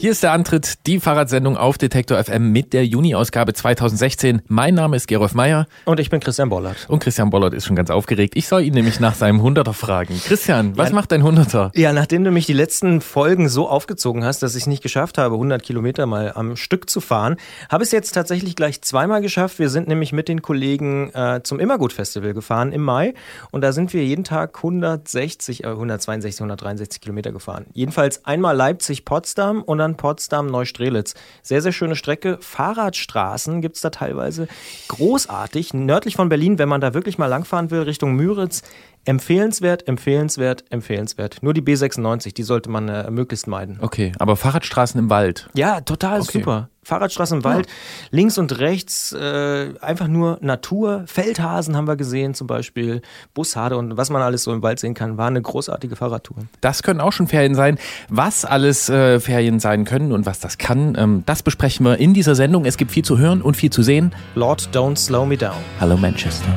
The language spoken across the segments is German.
Hier ist der Antritt, die Fahrradsendung auf Detektor FM mit der Juni-Ausgabe 2016. Mein Name ist Gerolf Meyer. Und ich bin Christian Bollert. Und Christian Bollert ist schon ganz aufgeregt. Ich soll ihn nämlich nach seinem Hunderter fragen. Christian, was ja, macht dein Hunderter? Ja, nachdem du mich die letzten Folgen so aufgezogen hast, dass ich es nicht geschafft habe, 100 Kilometer mal am Stück zu fahren, habe ich es jetzt tatsächlich gleich zweimal geschafft. Wir sind nämlich mit den Kollegen äh, zum Immergut-Festival gefahren im Mai. Und da sind wir jeden Tag 160, äh, 162, 163 Kilometer gefahren. Jedenfalls einmal Leipzig-Potsdam und dann Bayern, Potsdam, Neustrelitz. Sehr, sehr schöne Strecke. Fahrradstraßen gibt es da teilweise. Großartig. Nördlich von Berlin, wenn man da wirklich mal langfahren will, Richtung Müritz. Empfehlenswert, empfehlenswert, empfehlenswert. Nur die B96, die sollte man äh, möglichst meiden. Okay, aber Fahrradstraßen im Wald. Ja, total okay. super. Fahrradstraßen im Wald, ja. links und rechts äh, einfach nur Natur. Feldhasen haben wir gesehen zum Beispiel, Bussarde und was man alles so im Wald sehen kann, war eine großartige Fahrradtour. Das können auch schon Ferien sein. Was alles äh, Ferien sein können und was das kann, ähm, das besprechen wir in dieser Sendung. Es gibt viel zu hören und viel zu sehen. Lord, don't slow me down. Hallo Manchester.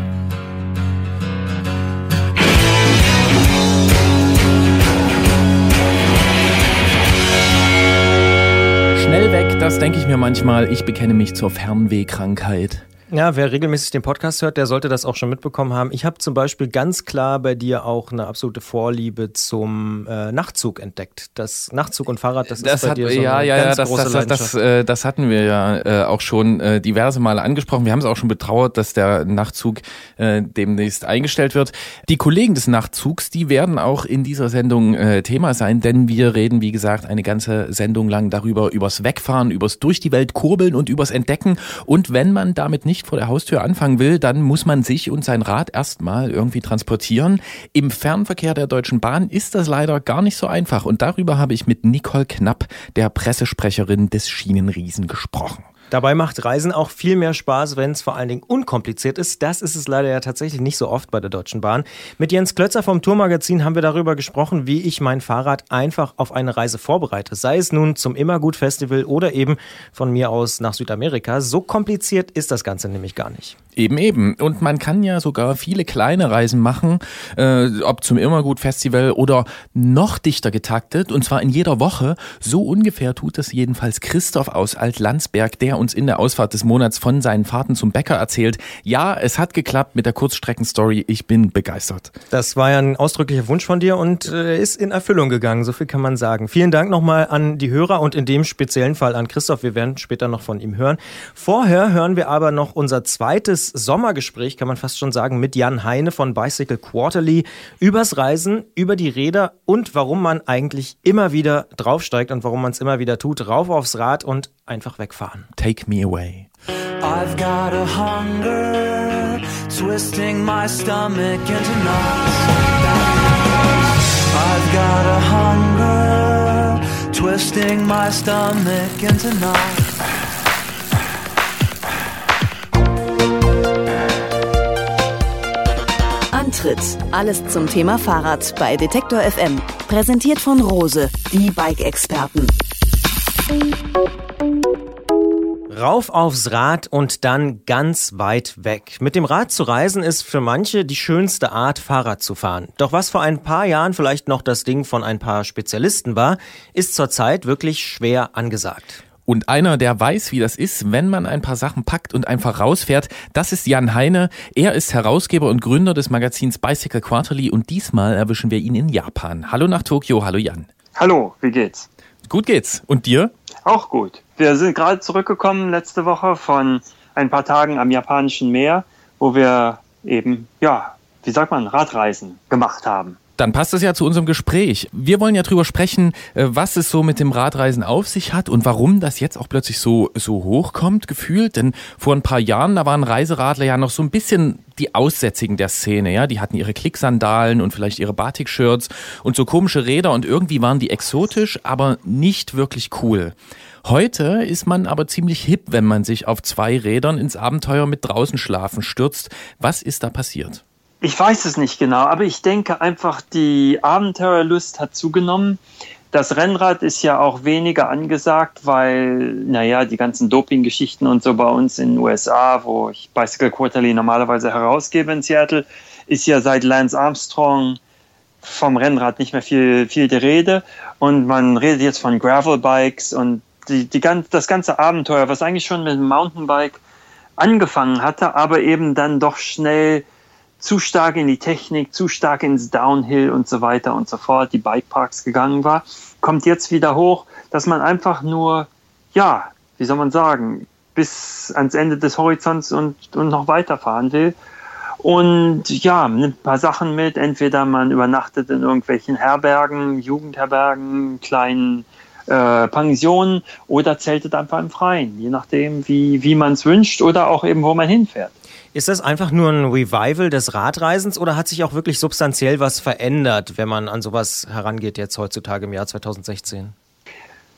Das denke ich mir manchmal. Ich bekenne mich zur Fernwehkrankheit. Ja, wer regelmäßig den Podcast hört, der sollte das auch schon mitbekommen haben. Ich habe zum Beispiel ganz klar bei dir auch eine absolute Vorliebe zum äh, Nachtzug entdeckt. Das Nachtzug und Fahrrad, das, das ist bei hat, dir so ja, eine ja, ganz ja, das, große das, Leidenschaft. das, äh, das hatten wir ja äh, auch schon äh, diverse Male angesprochen. Wir haben es auch schon betrauert, dass der Nachtzug äh, demnächst eingestellt wird. Die Kollegen des Nachtzugs, die werden auch in dieser Sendung äh, Thema sein, denn wir reden, wie gesagt, eine ganze Sendung lang darüber, übers Wegfahren, übers durch die Welt kurbeln und übers Entdecken. Und wenn man damit nicht vor der Haustür anfangen anfangen will, dann muss man sich und sein Rad erstmal irgendwie transportieren. Im Fernverkehr der Deutschen Bahn ist das leider gar nicht so einfach und darüber habe ich mit Nicole Knapp, der Pressesprecherin des Schienenriesen, gesprochen. Dabei macht Reisen auch viel mehr Spaß, wenn es vor allen Dingen unkompliziert ist. Das ist es leider ja tatsächlich nicht so oft bei der Deutschen Bahn. Mit Jens Klötzer vom Tourmagazin haben wir darüber gesprochen, wie ich mein Fahrrad einfach auf eine Reise vorbereite. Sei es nun zum Immergut-Festival oder eben von mir aus nach Südamerika. So kompliziert ist das Ganze nämlich gar nicht. Eben, eben. Und man kann ja sogar viele kleine Reisen machen, äh, ob zum Immergut-Festival oder noch dichter getaktet, und zwar in jeder Woche. So ungefähr tut das jedenfalls Christoph aus Alt-Landsberg, der uns in der Ausfahrt des Monats von seinen Fahrten zum Bäcker erzählt. Ja, es hat geklappt mit der Kurzstreckenstory. Ich bin begeistert. Das war ja ein ausdrücklicher Wunsch von dir und äh, ist in Erfüllung gegangen. So viel kann man sagen. Vielen Dank nochmal an die Hörer und in dem speziellen Fall an Christoph. Wir werden später noch von ihm hören. Vorher hören wir aber noch unser zweites Sommergespräch, kann man fast schon sagen, mit Jan Heine von Bicycle Quarterly übers Reisen, über die Räder und warum man eigentlich immer wieder draufsteigt und warum man es immer wieder tut. Rauf aufs Rad und einfach wegfahren. Take me away. I've got a hunger, twisting my stomach into knots. I've got a hunger, twisting my stomach into knots. Antritt. Alles zum Thema Fahrrad bei Detektor FM. Präsentiert von Rose, die Bike-Experten. Rauf aufs Rad und dann ganz weit weg. Mit dem Rad zu reisen ist für manche die schönste Art, Fahrrad zu fahren. Doch was vor ein paar Jahren vielleicht noch das Ding von ein paar Spezialisten war, ist zurzeit wirklich schwer angesagt. Und einer, der weiß, wie das ist, wenn man ein paar Sachen packt und einfach rausfährt, das ist Jan Heine. Er ist Herausgeber und Gründer des Magazins Bicycle Quarterly und diesmal erwischen wir ihn in Japan. Hallo nach Tokio, hallo Jan. Hallo, wie geht's? Gut geht's. Und dir? Auch gut. Wir sind gerade zurückgekommen letzte Woche von ein paar Tagen am japanischen Meer, wo wir eben, ja, wie sagt man, Radreisen gemacht haben. Dann passt das ja zu unserem Gespräch. Wir wollen ja drüber sprechen, äh, was es so mit dem Radreisen auf sich hat und warum das jetzt auch plötzlich so, so hochkommt, gefühlt. Denn vor ein paar Jahren, da waren Reiseradler ja noch so ein bisschen die Aussätzigen der Szene, ja. Die hatten ihre Klicksandalen und vielleicht ihre Batik-Shirts und so komische Räder und irgendwie waren die exotisch, aber nicht wirklich cool. Heute ist man aber ziemlich hip, wenn man sich auf zwei Rädern ins Abenteuer mit draußen schlafen stürzt. Was ist da passiert? Ich weiß es nicht genau, aber ich denke einfach, die Abenteuerlust hat zugenommen. Das Rennrad ist ja auch weniger angesagt, weil, naja, die ganzen Doping-Geschichten und so bei uns in den USA, wo ich Bicycle Quarterly normalerweise herausgebe in Seattle, ist ja seit Lance Armstrong vom Rennrad nicht mehr viel, viel die Rede. Und man redet jetzt von Gravelbikes und die, die, das ganze Abenteuer, was eigentlich schon mit dem Mountainbike angefangen hatte, aber eben dann doch schnell zu stark in die Technik, zu stark ins Downhill und so weiter und so fort, die Bikeparks gegangen war, kommt jetzt wieder hoch, dass man einfach nur, ja, wie soll man sagen, bis ans Ende des Horizonts und, und noch weiterfahren will. Und ja, nimmt ein paar Sachen mit. Entweder man übernachtet in irgendwelchen Herbergen, Jugendherbergen, kleinen äh, Pensionen oder zeltet einfach im Freien, je nachdem, wie, wie man es wünscht oder auch eben, wo man hinfährt. Ist das einfach nur ein Revival des Radreisens oder hat sich auch wirklich substanziell was verändert, wenn man an sowas herangeht jetzt heutzutage im Jahr 2016?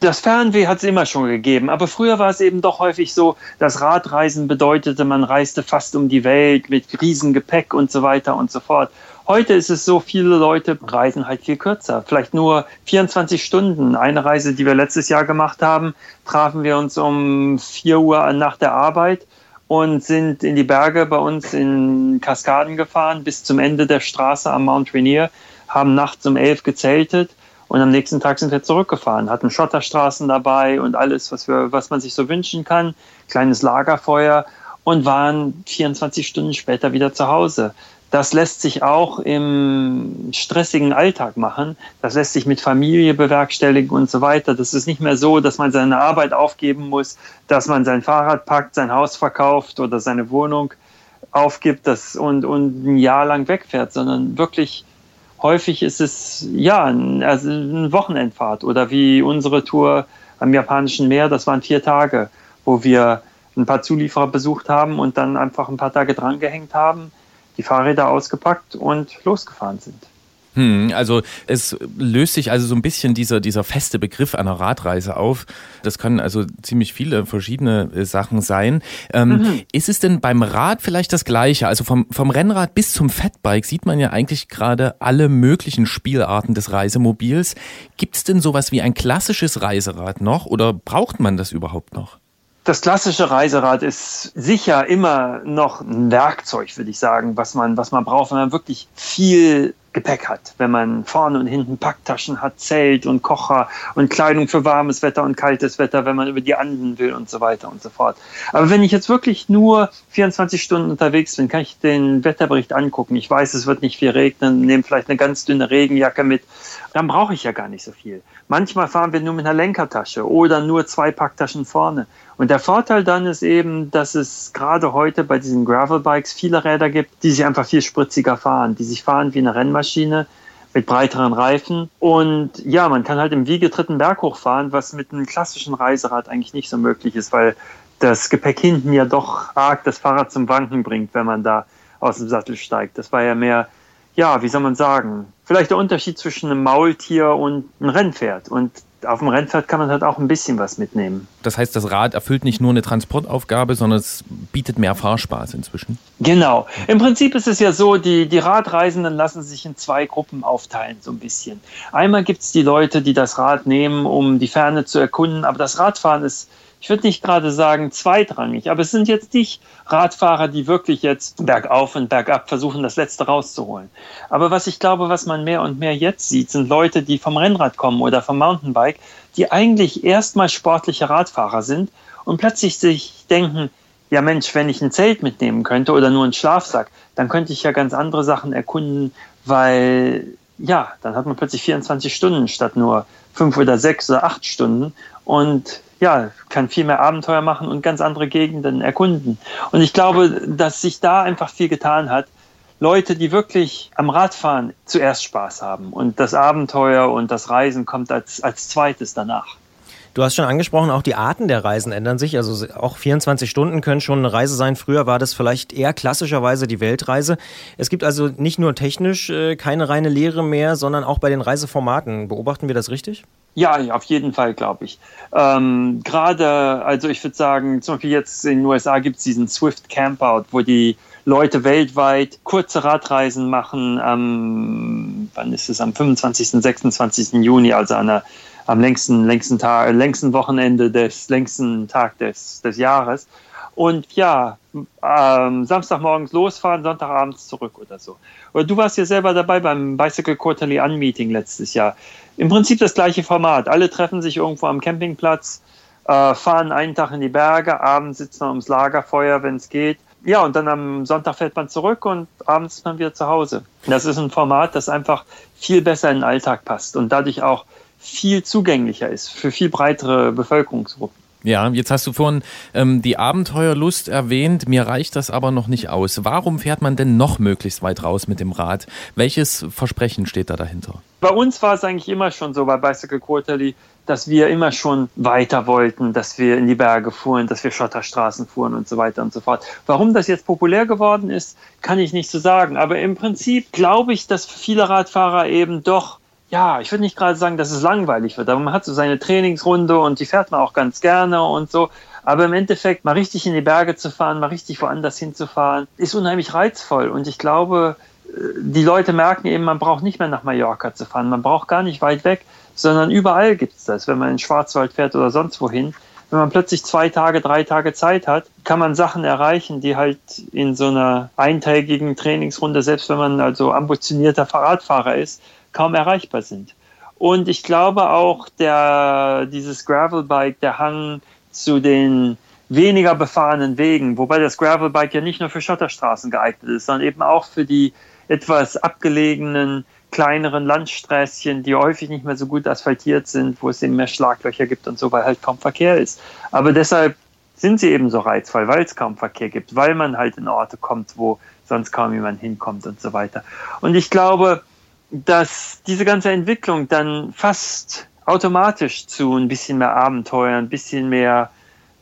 Das Fernweh hat es immer schon gegeben, aber früher war es eben doch häufig so, dass Radreisen bedeutete, man reiste fast um die Welt mit Riesengepäck und so weiter und so fort. Heute ist es so, viele Leute reisen halt viel kürzer, vielleicht nur 24 Stunden. Eine Reise, die wir letztes Jahr gemacht haben, trafen wir uns um 4 Uhr nach der Arbeit und sind in die Berge bei uns in Kaskaden gefahren bis zum Ende der Straße am Mount Rainier, haben nachts um elf gezeltet und am nächsten Tag sind wir zurückgefahren, hatten Schotterstraßen dabei und alles, was, wir, was man sich so wünschen kann, kleines Lagerfeuer und waren 24 Stunden später wieder zu Hause. Das lässt sich auch im stressigen Alltag machen. Das lässt sich mit Familie bewerkstelligen und so weiter. Das ist nicht mehr so, dass man seine Arbeit aufgeben muss, dass man sein Fahrrad packt, sein Haus verkauft oder seine Wohnung aufgibt das und, und ein Jahr lang wegfährt, sondern wirklich häufig ist es ja also eine Wochenendfahrt oder wie unsere Tour am japanischen Meer, das waren vier Tage, wo wir ein paar Zulieferer besucht haben und dann einfach ein paar Tage drangehängt haben die Fahrräder ausgepackt und losgefahren sind. Hm, also es löst sich also so ein bisschen dieser, dieser feste Begriff einer Radreise auf. Das können also ziemlich viele verschiedene äh, Sachen sein. Ähm, mhm. Ist es denn beim Rad vielleicht das Gleiche? Also vom, vom Rennrad bis zum Fatbike sieht man ja eigentlich gerade alle möglichen Spielarten des Reisemobils. Gibt es denn sowas wie ein klassisches Reiserad noch oder braucht man das überhaupt noch? Das klassische Reiserad ist sicher immer noch ein Werkzeug, würde ich sagen, was man, was man braucht, wenn man wirklich viel Gepäck hat, wenn man vorne und hinten Packtaschen hat, Zelt und Kocher und Kleidung für warmes Wetter und kaltes Wetter, wenn man über die Anden will und so weiter und so fort. Aber wenn ich jetzt wirklich nur 24 Stunden unterwegs bin, kann ich den Wetterbericht angucken. Ich weiß, es wird nicht viel regnen, nehme vielleicht eine ganz dünne Regenjacke mit. Dann brauche ich ja gar nicht so viel. Manchmal fahren wir nur mit einer Lenkertasche oder nur zwei Packtaschen vorne. Und der Vorteil dann ist eben, dass es gerade heute bei diesen Gravelbikes viele Räder gibt, die sich einfach viel spritziger fahren, die sich fahren wie eine Rennmaschine mit breiteren Reifen. Und ja, man kann halt im Wiegetritten Berg hochfahren, was mit einem klassischen Reiserad eigentlich nicht so möglich ist, weil das Gepäck hinten ja doch arg das Fahrrad zum Wanken bringt, wenn man da aus dem Sattel steigt. Das war ja mehr, ja, wie soll man sagen, vielleicht der Unterschied zwischen einem Maultier und einem Rennpferd. Und auf dem Rennpferd kann man halt auch ein bisschen was mitnehmen. Das heißt, das Rad erfüllt nicht nur eine Transportaufgabe, sondern es bietet mehr Fahrspaß inzwischen. Genau. Im Prinzip ist es ja so, die, die Radreisenden lassen sich in zwei Gruppen aufteilen, so ein bisschen. Einmal gibt es die Leute, die das Rad nehmen, um die Ferne zu erkunden, aber das Radfahren ist ich würde nicht gerade sagen zweitrangig, aber es sind jetzt nicht Radfahrer, die wirklich jetzt bergauf und bergab versuchen, das Letzte rauszuholen. Aber was ich glaube, was man mehr und mehr jetzt sieht, sind Leute, die vom Rennrad kommen oder vom Mountainbike, die eigentlich erstmal sportliche Radfahrer sind und plötzlich sich denken, ja Mensch, wenn ich ein Zelt mitnehmen könnte oder nur einen Schlafsack, dann könnte ich ja ganz andere Sachen erkunden, weil ja, dann hat man plötzlich 24 Stunden statt nur fünf oder sechs oder acht Stunden und ja, kann viel mehr Abenteuer machen und ganz andere Gegenden erkunden. Und ich glaube, dass sich da einfach viel getan hat. Leute, die wirklich am Radfahren zuerst Spaß haben und das Abenteuer und das Reisen kommt als, als zweites danach. Du hast schon angesprochen, auch die Arten der Reisen ändern sich. Also auch 24 Stunden können schon eine Reise sein. Früher war das vielleicht eher klassischerweise die Weltreise. Es gibt also nicht nur technisch äh, keine reine Lehre mehr, sondern auch bei den Reiseformaten. Beobachten wir das richtig? Ja, auf jeden Fall, glaube ich. Ähm, Gerade, also ich würde sagen, zum Beispiel jetzt in den USA gibt es diesen Swift Campout, wo die Leute weltweit kurze Radreisen machen. Am, wann ist es? Am 25. 26. Juni, also an der am längsten, längsten Tag, längsten Wochenende des längsten Tag des, des Jahres. Und ja, ähm, Samstagmorgens losfahren, Sonntagabends zurück oder so. Oder du warst ja selber dabei beim Bicycle Quarterly Unmeeting letztes Jahr. Im Prinzip das gleiche Format. Alle treffen sich irgendwo am Campingplatz, äh, fahren einen Tag in die Berge, abends sitzen wir ums Lagerfeuer, wenn es geht. Ja, und dann am Sonntag fährt man zurück und abends ist man wieder zu Hause. Das ist ein Format, das einfach viel besser in den Alltag passt und dadurch auch viel zugänglicher ist für viel breitere Bevölkerungsgruppen. Ja, jetzt hast du vorhin ähm, die Abenteuerlust erwähnt. Mir reicht das aber noch nicht aus. Warum fährt man denn noch möglichst weit raus mit dem Rad? Welches Versprechen steht da dahinter? Bei uns war es eigentlich immer schon so bei Bicycle Quarterly, dass wir immer schon weiter wollten, dass wir in die Berge fuhren, dass wir Schotterstraßen fuhren und so weiter und so fort. Warum das jetzt populär geworden ist, kann ich nicht so sagen. Aber im Prinzip glaube ich, dass viele Radfahrer eben doch ja, ich würde nicht gerade sagen, dass es langweilig wird, aber man hat so seine Trainingsrunde und die fährt man auch ganz gerne und so. Aber im Endeffekt mal richtig in die Berge zu fahren, mal richtig woanders hinzufahren, ist unheimlich reizvoll. Und ich glaube, äh, die Leute merken eben, man braucht nicht mehr nach Mallorca zu fahren. Man braucht gar nicht weit weg, sondern überall gibt es das. Wenn man in den Schwarzwald fährt oder sonst wohin, wenn man plötzlich zwei Tage, drei Tage Zeit hat, kann man Sachen erreichen, die halt in so einer eintägigen Trainingsrunde, selbst wenn man also ambitionierter Fahrradfahrer ist, kaum erreichbar sind. Und ich glaube auch, der, dieses Gravelbike, der Hang zu den weniger befahrenen Wegen, wobei das Gravelbike ja nicht nur für Schotterstraßen geeignet ist, sondern eben auch für die etwas abgelegenen, kleineren Landsträßchen, die häufig nicht mehr so gut asphaltiert sind, wo es eben mehr Schlaglöcher gibt und so, weil halt kaum Verkehr ist. Aber deshalb sind sie eben so reizvoll, weil es kaum Verkehr gibt, weil man halt in Orte kommt, wo sonst kaum jemand hinkommt und so weiter. Und ich glaube, dass diese ganze Entwicklung dann fast automatisch zu ein bisschen mehr Abenteuer, ein bisschen mehr,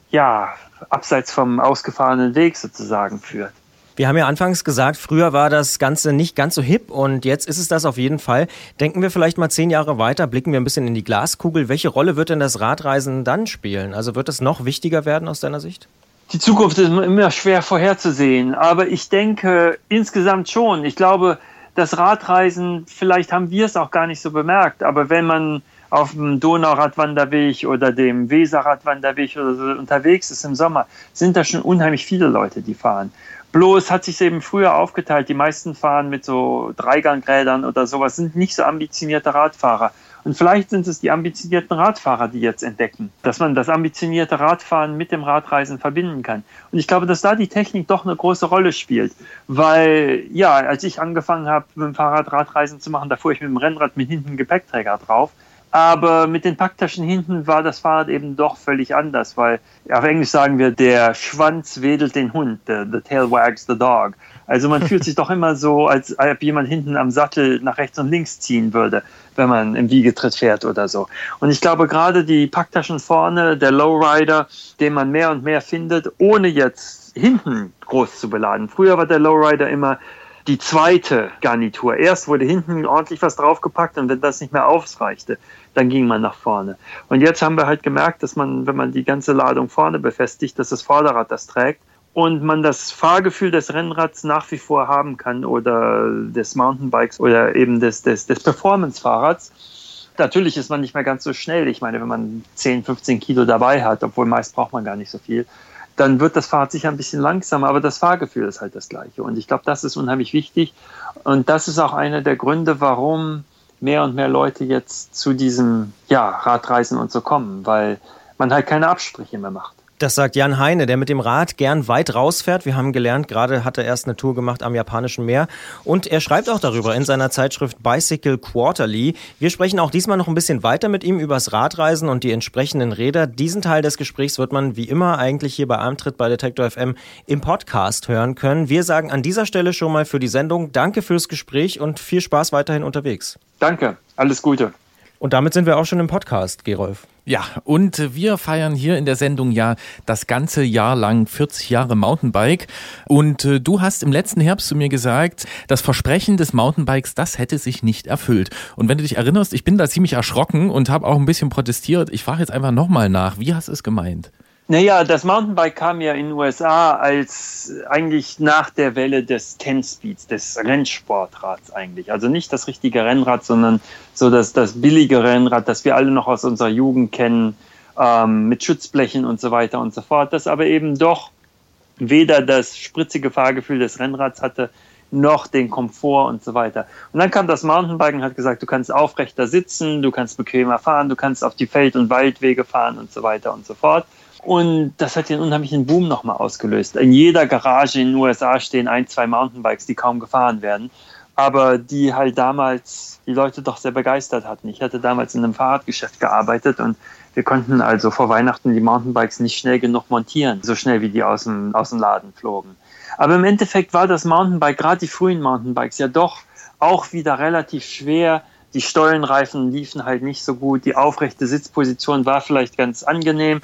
ja, abseits vom ausgefahrenen Weg sozusagen führt. Wir haben ja anfangs gesagt, früher war das Ganze nicht ganz so hip und jetzt ist es das auf jeden Fall. Denken wir vielleicht mal zehn Jahre weiter, blicken wir ein bisschen in die Glaskugel. Welche Rolle wird denn das Radreisen dann spielen? Also wird es noch wichtiger werden aus deiner Sicht? Die Zukunft ist immer schwer vorherzusehen, aber ich denke insgesamt schon. Ich glaube, das Radreisen, vielleicht haben wir es auch gar nicht so bemerkt, aber wenn man auf dem Donauradwanderweg oder dem Weserradwanderweg oder so unterwegs ist im Sommer, sind da schon unheimlich viele Leute, die fahren. Bloß hat sich eben früher aufgeteilt. Die meisten fahren mit so Dreigangrädern oder sowas, sind nicht so ambitionierte Radfahrer. Und vielleicht sind es die ambitionierten Radfahrer, die jetzt entdecken, dass man das ambitionierte Radfahren mit dem Radreisen verbinden kann. Und ich glaube, dass da die Technik doch eine große Rolle spielt. Weil, ja, als ich angefangen habe, mit dem Fahrrad Radreisen zu machen, da fuhr ich mit dem Rennrad mit hinten Gepäckträger drauf. Aber mit den Packtaschen hinten war das Fahrrad eben doch völlig anders, weil auf Englisch sagen wir, der Schwanz wedelt den Hund, the, the tail wags the dog. Also man fühlt sich doch immer so, als ob jemand hinten am Sattel nach rechts und links ziehen würde, wenn man im Wiegetritt fährt oder so. Und ich glaube gerade die Packtaschen vorne, der Lowrider, den man mehr und mehr findet, ohne jetzt hinten groß zu beladen. Früher war der Lowrider immer die zweite Garnitur. Erst wurde hinten ordentlich was draufgepackt und wenn das nicht mehr ausreichte, dann ging man nach vorne. Und jetzt haben wir halt gemerkt, dass man, wenn man die ganze Ladung vorne befestigt, dass das Vorderrad das trägt und man das Fahrgefühl des Rennrads nach wie vor haben kann oder des Mountainbikes oder eben des, des, des Performance-Fahrrads. Natürlich ist man nicht mehr ganz so schnell. Ich meine, wenn man 10, 15 Kilo dabei hat, obwohl meist braucht man gar nicht so viel, dann wird das Fahrrad sicher ein bisschen langsamer, aber das Fahrgefühl ist halt das gleiche. Und ich glaube, das ist unheimlich wichtig. Und das ist auch einer der Gründe, warum mehr und mehr Leute jetzt zu diesem ja, Radreisen und so kommen, weil man halt keine Absprüche mehr macht. Das sagt Jan Heine, der mit dem Rad gern weit rausfährt. Wir haben gelernt, gerade hat er erst eine Tour gemacht am japanischen Meer. Und er schreibt auch darüber in seiner Zeitschrift Bicycle Quarterly. Wir sprechen auch diesmal noch ein bisschen weiter mit ihm übers Radreisen und die entsprechenden Räder. Diesen Teil des Gesprächs wird man wie immer eigentlich hier bei Armtritt bei Detektor FM im Podcast hören können. Wir sagen an dieser Stelle schon mal für die Sendung Danke fürs Gespräch und viel Spaß weiterhin unterwegs. Danke, alles Gute. Und damit sind wir auch schon im Podcast, Gerolf. Ja, und wir feiern hier in der Sendung ja das ganze Jahr lang 40 Jahre Mountainbike. Und äh, du hast im letzten Herbst zu mir gesagt, das Versprechen des Mountainbikes, das hätte sich nicht erfüllt. Und wenn du dich erinnerst, ich bin da ziemlich erschrocken und habe auch ein bisschen protestiert. Ich frage jetzt einfach nochmal nach, wie hast du es gemeint? Naja, das Mountainbike kam ja in den USA als eigentlich nach der Welle des Ten Speeds, des Rennsportrads eigentlich. Also nicht das richtige Rennrad, sondern so das, das billige Rennrad, das wir alle noch aus unserer Jugend kennen, ähm, mit Schutzblechen und so weiter und so fort, das aber eben doch weder das spritzige Fahrgefühl des Rennrads hatte, noch den Komfort und so weiter. Und dann kam das Mountainbike und hat gesagt, du kannst aufrechter sitzen, du kannst bequemer fahren, du kannst auf die Feld- und Waldwege fahren und so weiter und so fort. Und das hat den unheimlichen Boom nochmal ausgelöst. In jeder Garage in den USA stehen ein, zwei Mountainbikes, die kaum gefahren werden, aber die halt damals die Leute doch sehr begeistert hatten. Ich hatte damals in einem Fahrradgeschäft gearbeitet und wir konnten also vor Weihnachten die Mountainbikes nicht schnell genug montieren, so schnell wie die aus dem, aus dem Laden flogen. Aber im Endeffekt war das Mountainbike, gerade die frühen Mountainbikes, ja doch auch wieder relativ schwer. Die Stollenreifen liefen halt nicht so gut, die aufrechte Sitzposition war vielleicht ganz angenehm,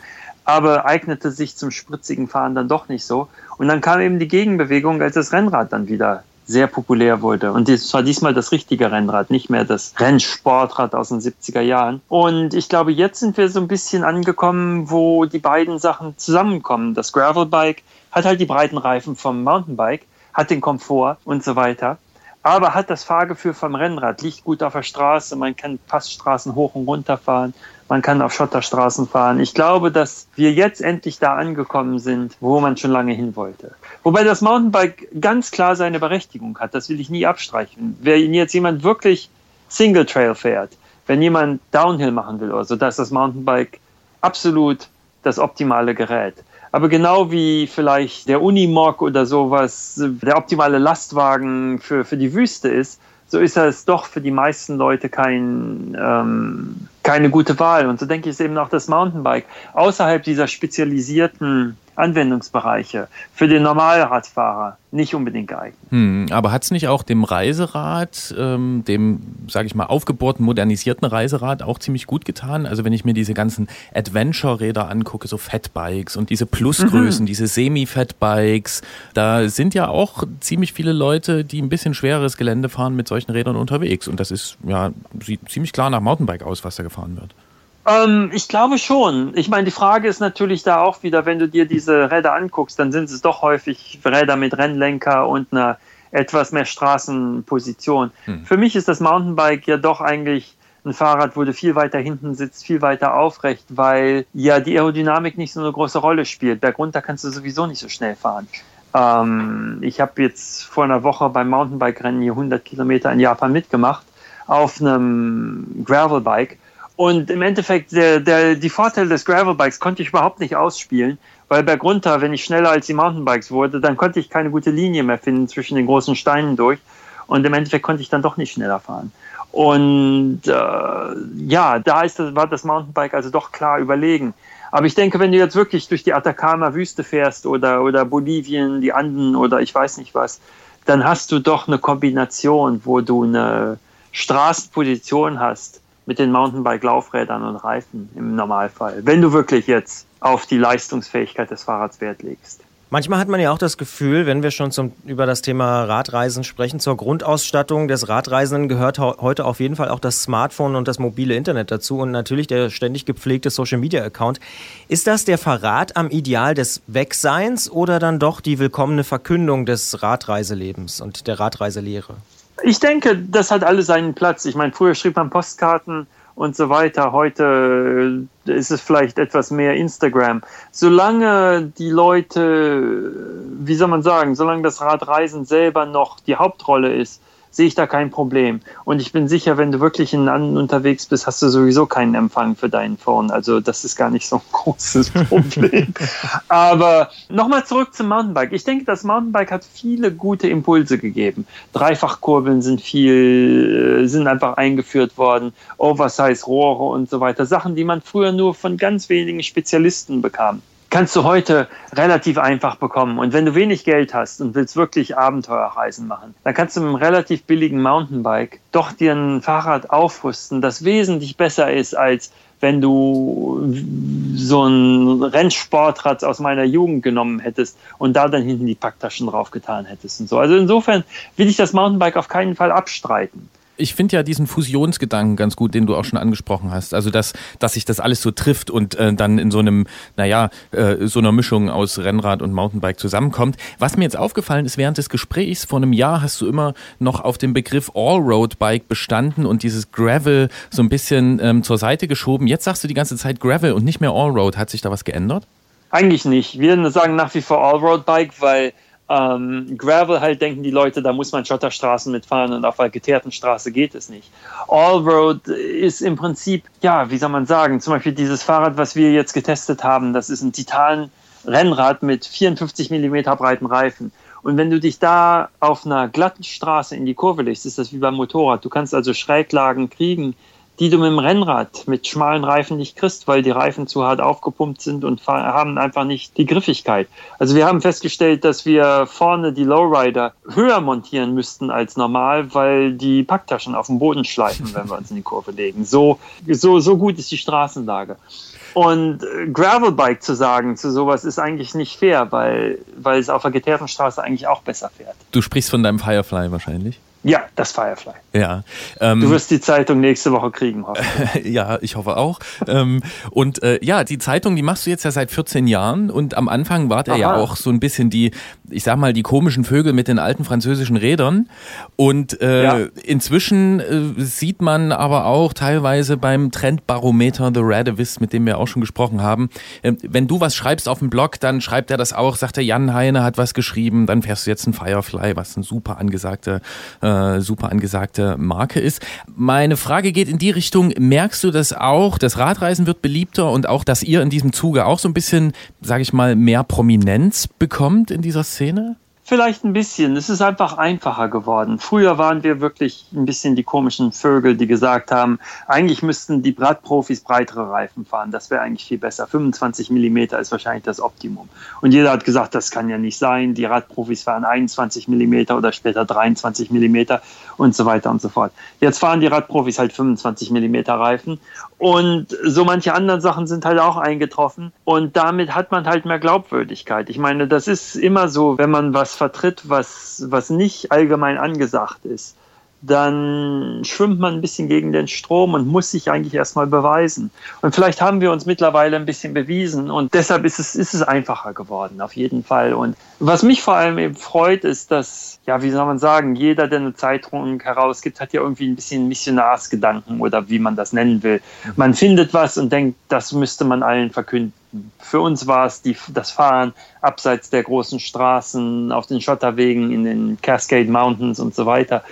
aber eignete sich zum spritzigen Fahren dann doch nicht so. Und dann kam eben die Gegenbewegung, als das Rennrad dann wieder sehr populär wurde. Und es war diesmal das richtige Rennrad, nicht mehr das Rennsportrad aus den 70er Jahren. Und ich glaube, jetzt sind wir so ein bisschen angekommen, wo die beiden Sachen zusammenkommen. Das Gravelbike hat halt die breiten Reifen vom Mountainbike, hat den Komfort und so weiter aber hat das Fahrgefühl vom Rennrad, liegt gut auf der Straße, man kann Passstraßen hoch und runter fahren, man kann auf Schotterstraßen fahren. Ich glaube, dass wir jetzt endlich da angekommen sind, wo man schon lange hin wollte. Wobei das Mountainbike ganz klar seine Berechtigung hat, das will ich nie abstreichen. Wenn jetzt jemand wirklich Single Trail fährt, wenn jemand Downhill machen will oder so, dass das Mountainbike absolut das optimale Gerät. Aber genau wie vielleicht der Unimog oder sowas der optimale Lastwagen für, für die Wüste ist, so ist es doch für die meisten Leute kein, ähm, keine gute Wahl. Und so denke ich, ist eben auch das Mountainbike außerhalb dieser spezialisierten Anwendungsbereiche für den Normalradfahrer nicht unbedingt geeignet. Hm, aber hat es nicht auch dem Reiserad, ähm, dem, sage ich mal, aufgebohrten, modernisierten Reiserad auch ziemlich gut getan? Also wenn ich mir diese ganzen Adventure-Räder angucke, so Fatbikes und diese Plusgrößen, mhm. diese Semi-Fatbikes, da sind ja auch ziemlich viele Leute, die ein bisschen schwereres Gelände fahren, mit solchen Rädern unterwegs. Und das ist ja sieht ziemlich klar nach Mountainbike aus, was da gefahren wird. Ähm, ich glaube schon. Ich meine, die Frage ist natürlich da auch wieder, wenn du dir diese Räder anguckst, dann sind es doch häufig Räder mit Rennlenker und einer etwas mehr Straßenposition. Hm. Für mich ist das Mountainbike ja doch eigentlich ein Fahrrad, wo du viel weiter hinten sitzt, viel weiter aufrecht, weil ja die Aerodynamik nicht so eine große Rolle spielt. Bergunter kannst du sowieso nicht so schnell fahren. Ähm, ich habe jetzt vor einer Woche beim Mountainbike-Rennen hier 100 Kilometer in Japan mitgemacht auf einem Gravelbike und im Endeffekt, der, der, die Vorteile des Gravelbikes konnte ich überhaupt nicht ausspielen, weil bergunter, wenn ich schneller als die Mountainbikes wurde, dann konnte ich keine gute Linie mehr finden zwischen den großen Steinen durch. Und im Endeffekt konnte ich dann doch nicht schneller fahren. Und äh, ja, da ist war das Mountainbike also doch klar überlegen. Aber ich denke, wenn du jetzt wirklich durch die Atacama-Wüste fährst oder, oder Bolivien, die Anden oder ich weiß nicht was, dann hast du doch eine Kombination, wo du eine Straßenposition hast, mit den Mountainbike-Laufrädern und Reifen im Normalfall, wenn du wirklich jetzt auf die Leistungsfähigkeit des Fahrrads Wert legst. Manchmal hat man ja auch das Gefühl, wenn wir schon zum, über das Thema Radreisen sprechen, zur Grundausstattung des Radreisenden gehört heute auf jeden Fall auch das Smartphone und das mobile Internet dazu und natürlich der ständig gepflegte Social-Media-Account. Ist das der Verrat am Ideal des Wegseins oder dann doch die willkommene Verkündung des Radreiselebens und der Radreiselehre? Ich denke, das hat alles seinen Platz. Ich meine, früher schrieb man Postkarten und so weiter. Heute ist es vielleicht etwas mehr Instagram. Solange die Leute, wie soll man sagen, solange das Radreisen selber noch die Hauptrolle ist, sehe ich da kein Problem. Und ich bin sicher, wenn du wirklich in Landen unterwegs bist, hast du sowieso keinen Empfang für deinen Phone. Also das ist gar nicht so ein großes Problem. Aber nochmal zurück zum Mountainbike. Ich denke, das Mountainbike hat viele gute Impulse gegeben. Dreifachkurbeln sind viel, äh, sind einfach eingeführt worden. Oversize Rohre und so weiter. Sachen, die man früher nur von ganz wenigen Spezialisten bekam kannst du heute relativ einfach bekommen. Und wenn du wenig Geld hast und willst wirklich Abenteuerreisen machen, dann kannst du mit einem relativ billigen Mountainbike doch dir ein Fahrrad aufrüsten, das wesentlich besser ist als wenn du so ein Rennsportrad aus meiner Jugend genommen hättest und da dann hinten die Packtaschen draufgetan hättest und so. Also insofern will ich das Mountainbike auf keinen Fall abstreiten ich finde ja diesen Fusionsgedanken ganz gut, den du auch schon angesprochen hast. Also dass, dass sich das alles so trifft und äh, dann in so einem, naja, äh, so einer Mischung aus Rennrad und Mountainbike zusammenkommt. Was mir jetzt aufgefallen ist während des Gesprächs, vor einem Jahr hast du immer noch auf dem Begriff Allroad-Bike bestanden und dieses Gravel so ein bisschen ähm, zur Seite geschoben. Jetzt sagst du die ganze Zeit Gravel und nicht mehr Allroad. Hat sich da was geändert? Eigentlich nicht. Wir sagen nach wie vor Allroad-Bike, weil ähm, Gravel halt denken die Leute, da muss man Schotterstraßen mitfahren und auf einer geteerten Straße geht es nicht. Allroad ist im Prinzip, ja, wie soll man sagen, zum Beispiel dieses Fahrrad, was wir jetzt getestet haben, das ist ein Titan-Rennrad mit 54 mm breiten Reifen. Und wenn du dich da auf einer glatten Straße in die Kurve legst, ist das wie beim Motorrad. Du kannst also Schräglagen kriegen, die du mit dem Rennrad mit schmalen Reifen nicht kriegst, weil die Reifen zu hart aufgepumpt sind und haben einfach nicht die Griffigkeit. Also wir haben festgestellt, dass wir vorne die Lowrider höher montieren müssten als normal, weil die Packtaschen auf dem Boden schleifen, wenn wir uns in die Kurve legen. So, so, so gut ist die Straßenlage. Und äh, Gravelbike zu sagen zu sowas ist eigentlich nicht fair, weil, weil es auf der geteerten Straße eigentlich auch besser fährt. Du sprichst von deinem Firefly wahrscheinlich? Ja, das Firefly. Ja. Ähm, du wirst die Zeitung nächste Woche kriegen, hoffe ich. ja, ich hoffe auch. ähm, und äh, ja, die Zeitung, die machst du jetzt ja seit 14 Jahren und am Anfang war der ja auch so ein bisschen die, ich sag mal, die komischen Vögel mit den alten französischen Rädern. Und äh, ja. inzwischen äh, sieht man aber auch teilweise beim Trendbarometer The Radavis, mit dem wir auch schon gesprochen haben, äh, wenn du was schreibst auf dem Blog, dann schreibt er das auch, sagt der Jan Heine hat was geschrieben, dann fährst du jetzt ein Firefly, was ein super angesagter äh, äh, super angesagte Marke ist. Meine Frage geht in die Richtung, merkst du das auch, das Radreisen wird beliebter und auch, dass ihr in diesem Zuge auch so ein bisschen, sage ich mal, mehr Prominenz bekommt in dieser Szene? Vielleicht ein bisschen. Es ist einfach einfacher geworden. Früher waren wir wirklich ein bisschen die komischen Vögel, die gesagt haben, eigentlich müssten die Radprofis breitere Reifen fahren. Das wäre eigentlich viel besser. 25 Millimeter ist wahrscheinlich das Optimum. Und jeder hat gesagt, das kann ja nicht sein. Die Radprofis fahren 21 Millimeter oder später 23 Millimeter und so weiter und so fort. Jetzt fahren die Radprofis halt 25 Millimeter Reifen und so manche anderen Sachen sind halt auch eingetroffen und damit hat man halt mehr Glaubwürdigkeit. Ich meine, das ist immer so, wenn man was vertritt, was, was nicht allgemein angesagt ist dann schwimmt man ein bisschen gegen den Strom und muss sich eigentlich erstmal beweisen. Und vielleicht haben wir uns mittlerweile ein bisschen bewiesen und deshalb ist es, ist es einfacher geworden, auf jeden Fall. Und was mich vor allem eben freut, ist, dass, ja, wie soll man sagen, jeder, der eine Zeitung herausgibt, hat ja irgendwie ein bisschen Missionarsgedanken oder wie man das nennen will. Man findet was und denkt, das müsste man allen verkünden. Für uns war es die, das Fahren abseits der großen Straßen, auf den Schotterwegen, in den Cascade Mountains und so weiter.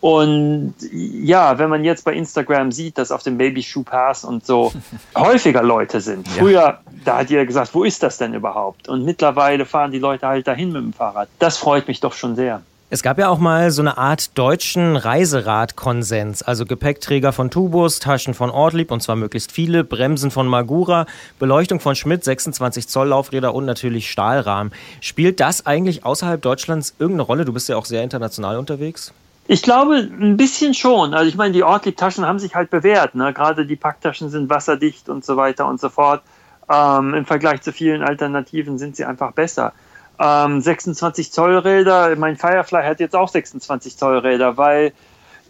Und ja, wenn man jetzt bei Instagram sieht, dass auf dem Baby Shoe Pass und so häufiger Leute sind. Früher, ja. da hat jeder gesagt, wo ist das denn überhaupt? Und mittlerweile fahren die Leute halt dahin mit dem Fahrrad. Das freut mich doch schon sehr. Es gab ja auch mal so eine Art deutschen Reiseradkonsens, also Gepäckträger von Tubus, Taschen von Ortlieb und zwar möglichst viele, Bremsen von Magura, Beleuchtung von Schmidt, 26 Zoll Laufräder und natürlich Stahlrahmen. Spielt das eigentlich außerhalb Deutschlands irgendeine Rolle? Du bist ja auch sehr international unterwegs. Ich glaube, ein bisschen schon. Also ich meine, die Ortlieb-Taschen haben sich halt bewährt. Ne? Gerade die Packtaschen sind wasserdicht und so weiter und so fort. Ähm, Im Vergleich zu vielen Alternativen sind sie einfach besser. Ähm, 26 Zoll Räder, mein Firefly hat jetzt auch 26 Zoll Räder, weil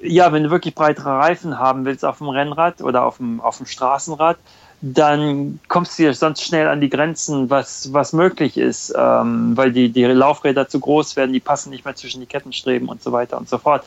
ja, wenn du wirklich breitere Reifen haben willst auf dem Rennrad oder auf dem, auf dem Straßenrad, dann kommst du ja sonst schnell an die Grenzen, was, was möglich ist, ähm, weil die, die Laufräder zu groß werden, die passen nicht mehr zwischen die Kettenstreben und so weiter und so fort.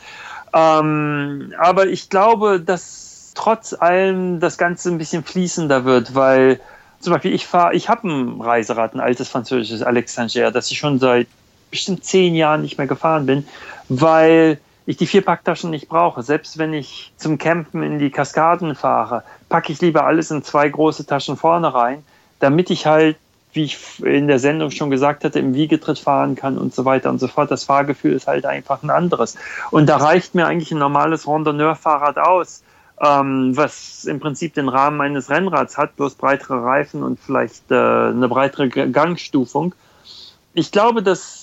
Ähm, aber ich glaube, dass trotz allem das Ganze ein bisschen fließender wird, weil zum Beispiel ich fahre, ich habe ein Reiserad, ein altes französisches Alexander, das ich schon seit bestimmt zehn Jahren nicht mehr gefahren bin, weil ich die vier Packtaschen nicht brauche. Selbst wenn ich zum Campen in die Kaskaden fahre, packe ich lieber alles in zwei große Taschen vorne rein, damit ich halt, wie ich in der Sendung schon gesagt hatte, im Wiegetritt fahren kann und so weiter und so fort. Das Fahrgefühl ist halt einfach ein anderes. Und da reicht mir eigentlich ein normales Randonneur-Fahrrad aus, ähm, was im Prinzip den Rahmen eines Rennrads hat, bloß breitere Reifen und vielleicht äh, eine breitere Gangstufung. Ich glaube, dass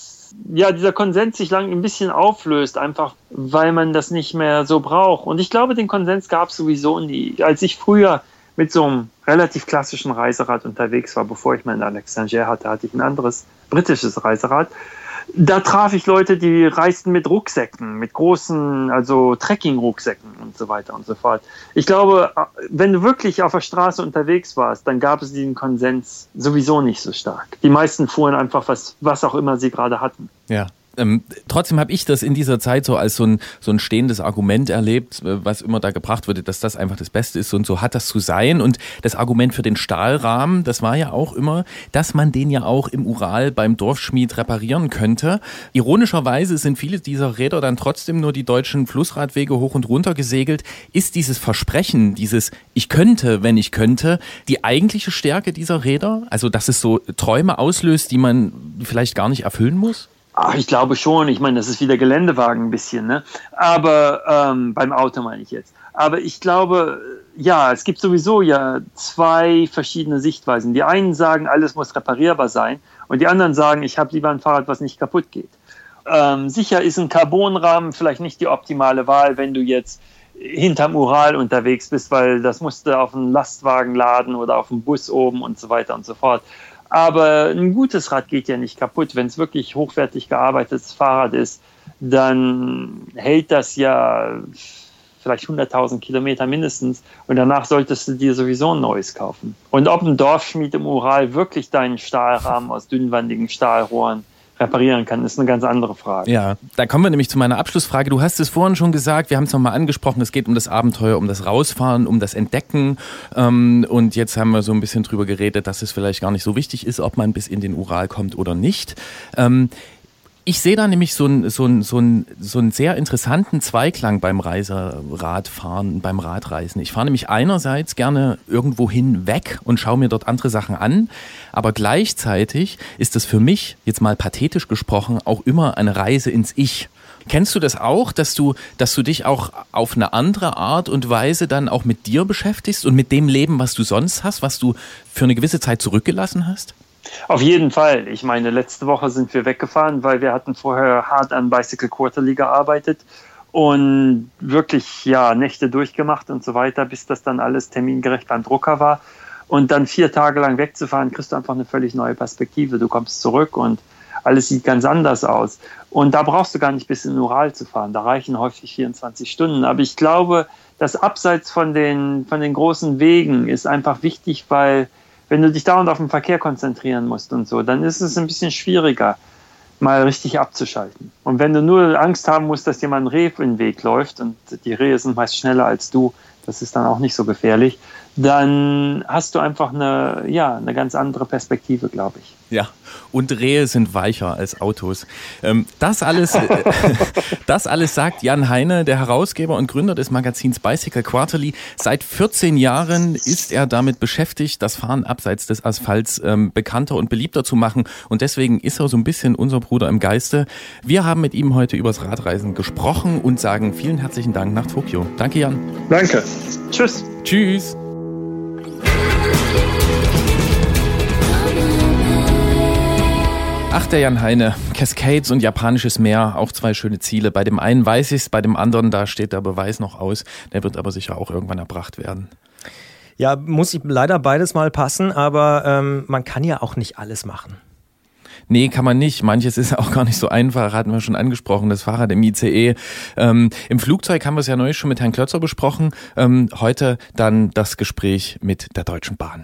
ja, dieser Konsens sich lang ein bisschen auflöst, einfach weil man das nicht mehr so braucht. Und ich glaube, den Konsens gab es sowieso nie. Als ich früher mit so einem relativ klassischen Reiserad unterwegs war, bevor ich mein Alexander hatte, hatte ich ein anderes britisches Reiserad da traf ich Leute, die reisten mit Rucksäcken, mit großen, also Trekking-Rucksäcken und so weiter und so fort. Ich glaube, wenn du wirklich auf der Straße unterwegs warst, dann gab es diesen Konsens sowieso nicht so stark. Die meisten fuhren einfach was, was auch immer sie gerade hatten. Ja. Ähm, trotzdem habe ich das in dieser Zeit so als so ein, so ein stehendes Argument erlebt, äh, was immer da gebracht wurde, dass das einfach das Beste ist und so hat das zu sein. Und das Argument für den Stahlrahmen, das war ja auch immer, dass man den ja auch im Ural beim Dorfschmied reparieren könnte. Ironischerweise sind viele dieser Räder dann trotzdem nur die deutschen Flussradwege hoch und runter gesegelt. Ist dieses Versprechen, dieses Ich könnte, wenn ich könnte, die eigentliche Stärke dieser Räder? Also, dass es so Träume auslöst, die man vielleicht gar nicht erfüllen muss? Ach, ich glaube schon. Ich meine, das ist wieder Geländewagen ein bisschen, ne? Aber ähm, beim Auto meine ich jetzt. Aber ich glaube, ja, es gibt sowieso ja zwei verschiedene Sichtweisen. Die einen sagen, alles muss reparierbar sein, und die anderen sagen, ich habe lieber ein Fahrrad, was nicht kaputt geht. Ähm, sicher ist ein Carbonrahmen vielleicht nicht die optimale Wahl, wenn du jetzt hinterm Ural unterwegs bist, weil das musst du auf einen Lastwagen laden oder auf einen Bus oben und so weiter und so fort. Aber ein gutes Rad geht ja nicht kaputt. Wenn es wirklich hochwertig gearbeitetes Fahrrad ist, dann hält das ja vielleicht 100.000 Kilometer mindestens und danach solltest du dir sowieso ein neues kaufen. Und ob ein Dorfschmied im Ural wirklich deinen Stahlrahmen aus dünnwandigen Stahlrohren reparieren kann, ist eine ganz andere Frage. Ja, da kommen wir nämlich zu meiner Abschlussfrage. Du hast es vorhin schon gesagt, wir haben es nochmal angesprochen, es geht um das Abenteuer, um das Rausfahren, um das Entdecken. Ähm, und jetzt haben wir so ein bisschen drüber geredet, dass es vielleicht gar nicht so wichtig ist, ob man bis in den Ural kommt oder nicht. Ich sehe da nämlich so einen so einen, so einen, so einen sehr interessanten Zweiklang beim Reiseradfahren, beim Radreisen. Ich fahre nämlich einerseits gerne irgendwo hinweg und schaue mir dort andere Sachen an, aber gleichzeitig ist das für mich, jetzt mal pathetisch gesprochen, auch immer eine Reise ins Ich. Kennst du das auch, dass du, dass du dich auch auf eine andere Art und Weise dann auch mit dir beschäftigst und mit dem Leben, was du sonst hast, was du für eine gewisse Zeit zurückgelassen hast? Auf jeden Fall. Ich meine, letzte Woche sind wir weggefahren, weil wir hatten vorher hart an Bicycle Quarterly gearbeitet und wirklich ja Nächte durchgemacht und so weiter, bis das dann alles termingerecht beim Drucker war. Und dann vier Tage lang wegzufahren, kriegst du einfach eine völlig neue Perspektive. Du kommst zurück und alles sieht ganz anders aus. Und da brauchst du gar nicht bis in Ural zu fahren. Da reichen häufig 24 Stunden. Aber ich glaube, das Abseits von den, von den großen Wegen ist einfach wichtig, weil wenn du dich dauernd auf den Verkehr konzentrieren musst und so, dann ist es ein bisschen schwieriger, mal richtig abzuschalten. Und wenn du nur Angst haben musst, dass jemand ein Reh in den Weg läuft und die Rehe sind meist schneller als du, das ist dann auch nicht so gefährlich, dann hast du einfach eine, ja, eine ganz andere Perspektive, glaube ich. Ja, und Rehe sind weicher als Autos. Ähm, das alles, äh, das alles sagt Jan Heine, der Herausgeber und Gründer des Magazins Bicycle Quarterly. Seit 14 Jahren ist er damit beschäftigt, das Fahren abseits des Asphalts ähm, bekannter und beliebter zu machen. Und deswegen ist er so ein bisschen unser Bruder im Geiste. Wir haben mit ihm heute übers Radreisen gesprochen und sagen vielen herzlichen Dank nach Tokio. Danke, Jan. Danke. Tschüss. Tschüss. Ach, der Jan Heine. Cascades und japanisches Meer, auch zwei schöne Ziele. Bei dem einen weiß ich es, bei dem anderen, da steht der Beweis noch aus. Der wird aber sicher auch irgendwann erbracht werden. Ja, muss leider beides mal passen, aber ähm, man kann ja auch nicht alles machen. Nee, kann man nicht. Manches ist auch gar nicht so einfach, hatten wir schon angesprochen, das Fahrrad im ICE. Ähm, Im Flugzeug haben wir es ja neulich schon mit Herrn Klötzer besprochen. Ähm, heute dann das Gespräch mit der Deutschen Bahn.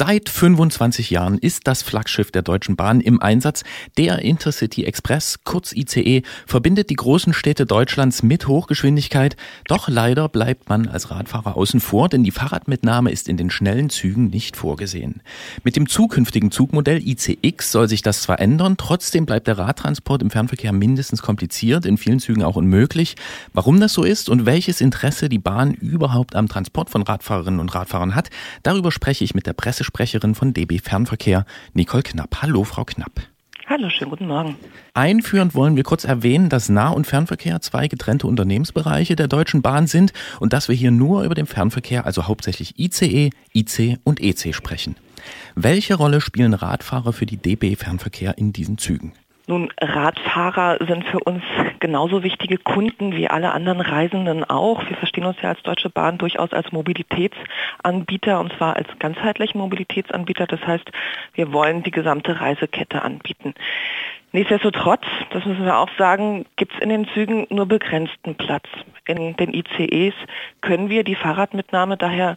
Seit 25 Jahren ist das Flaggschiff der Deutschen Bahn im Einsatz. Der Intercity Express, kurz ICE, verbindet die großen Städte Deutschlands mit Hochgeschwindigkeit. Doch leider bleibt man als Radfahrer außen vor, denn die Fahrradmitnahme ist in den schnellen Zügen nicht vorgesehen. Mit dem zukünftigen Zugmodell ICX soll sich das zwar ändern, trotzdem bleibt der Radtransport im Fernverkehr mindestens kompliziert, in vielen Zügen auch unmöglich. Warum das so ist und welches Interesse die Bahn überhaupt am Transport von Radfahrerinnen und Radfahrern hat, darüber spreche ich mit der Presse Pressesprecherin von DB Fernverkehr, Nicole Knapp. Hallo, Frau Knapp. Hallo, schönen guten Morgen. Einführend wollen wir kurz erwähnen, dass Nah- und Fernverkehr zwei getrennte Unternehmensbereiche der Deutschen Bahn sind und dass wir hier nur über den Fernverkehr, also hauptsächlich ICE, IC und EC sprechen. Welche Rolle spielen Radfahrer für die DB Fernverkehr in diesen Zügen? Nun, Radfahrer sind für uns genauso wichtige Kunden wie alle anderen Reisenden auch. Wir verstehen uns ja als Deutsche Bahn durchaus als Mobilitätsanbieter und zwar als ganzheitlichen Mobilitätsanbieter. Das heißt, wir wollen die gesamte Reisekette anbieten. Nichtsdestotrotz, das müssen wir auch sagen, gibt es in den Zügen nur begrenzten Platz. In den ICEs können wir die Fahrradmitnahme daher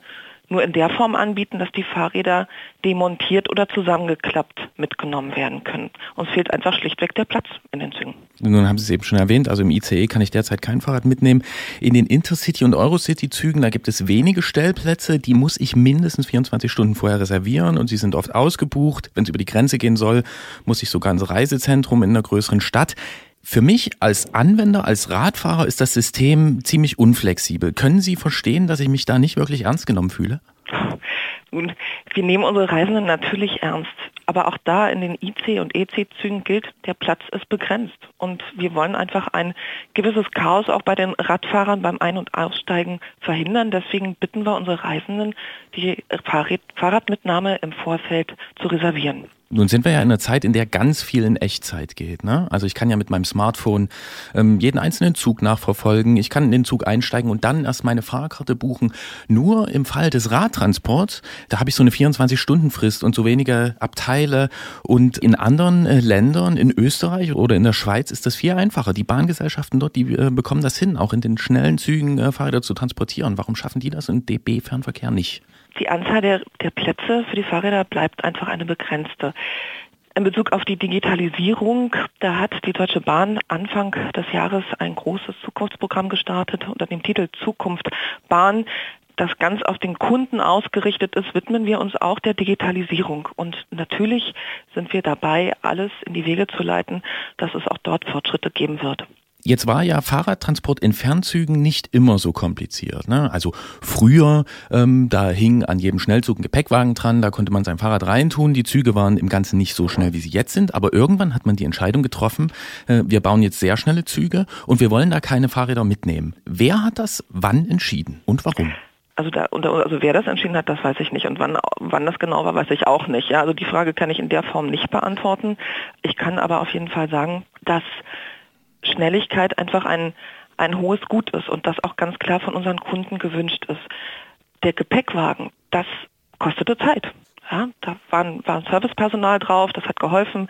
nur in der Form anbieten, dass die Fahrräder demontiert oder zusammengeklappt mitgenommen werden können. Uns fehlt einfach schlichtweg der Platz in den Zügen. Nun haben Sie es eben schon erwähnt, also im ICE kann ich derzeit kein Fahrrad mitnehmen. In den Intercity- und Eurocity-Zügen, da gibt es wenige Stellplätze, die muss ich mindestens 24 Stunden vorher reservieren und sie sind oft ausgebucht. Wenn es über die Grenze gehen soll, muss ich sogar ins Reisezentrum in einer größeren Stadt. Für mich als Anwender, als Radfahrer ist das System ziemlich unflexibel. Können Sie verstehen, dass ich mich da nicht wirklich ernst genommen fühle? Nun, wir nehmen unsere Reisenden natürlich ernst. Aber auch da in den IC- und EC-Zügen gilt, der Platz ist begrenzt. Und wir wollen einfach ein gewisses Chaos auch bei den Radfahrern beim Ein- und Aussteigen verhindern. Deswegen bitten wir unsere Reisenden, die Fahrradmitnahme im Vorfeld zu reservieren. Nun sind wir ja in einer Zeit, in der ganz viel in Echtzeit geht. Ne? Also ich kann ja mit meinem Smartphone ähm, jeden einzelnen Zug nachverfolgen. Ich kann in den Zug einsteigen und dann erst meine Fahrkarte buchen. Nur im Fall des Radtransports, da habe ich so eine 24-Stunden-Frist und so wenige Abteile. Und in anderen äh, Ländern, in Österreich oder in der Schweiz, ist das viel einfacher. Die Bahngesellschaften dort, die äh, bekommen das hin, auch in den schnellen Zügen äh, Fahrräder zu transportieren. Warum schaffen die das im DB-Fernverkehr nicht? Die Anzahl der, der Plätze für die Fahrräder bleibt einfach eine begrenzte. In Bezug auf die Digitalisierung, da hat die Deutsche Bahn Anfang des Jahres ein großes Zukunftsprogramm gestartet unter dem Titel Zukunft Bahn das ganz auf den Kunden ausgerichtet ist, widmen wir uns auch der Digitalisierung. Und natürlich sind wir dabei, alles in die Wege zu leiten, dass es auch dort Fortschritte geben wird. Jetzt war ja Fahrradtransport in Fernzügen nicht immer so kompliziert. Ne? Also früher, ähm, da hing an jedem Schnellzug ein Gepäckwagen dran, da konnte man sein Fahrrad reintun. Die Züge waren im Ganzen nicht so schnell, wie sie jetzt sind. Aber irgendwann hat man die Entscheidung getroffen, äh, wir bauen jetzt sehr schnelle Züge und wir wollen da keine Fahrräder mitnehmen. Wer hat das wann entschieden und warum? Also, da, also wer das entschieden hat, das weiß ich nicht. Und wann, wann das genau war, weiß ich auch nicht. Ja, also die Frage kann ich in der Form nicht beantworten. Ich kann aber auf jeden Fall sagen, dass Schnelligkeit einfach ein, ein hohes Gut ist und das auch ganz klar von unseren Kunden gewünscht ist. Der Gepäckwagen, das kostete Zeit. Ja, da waren, war Servicepersonal drauf, das hat geholfen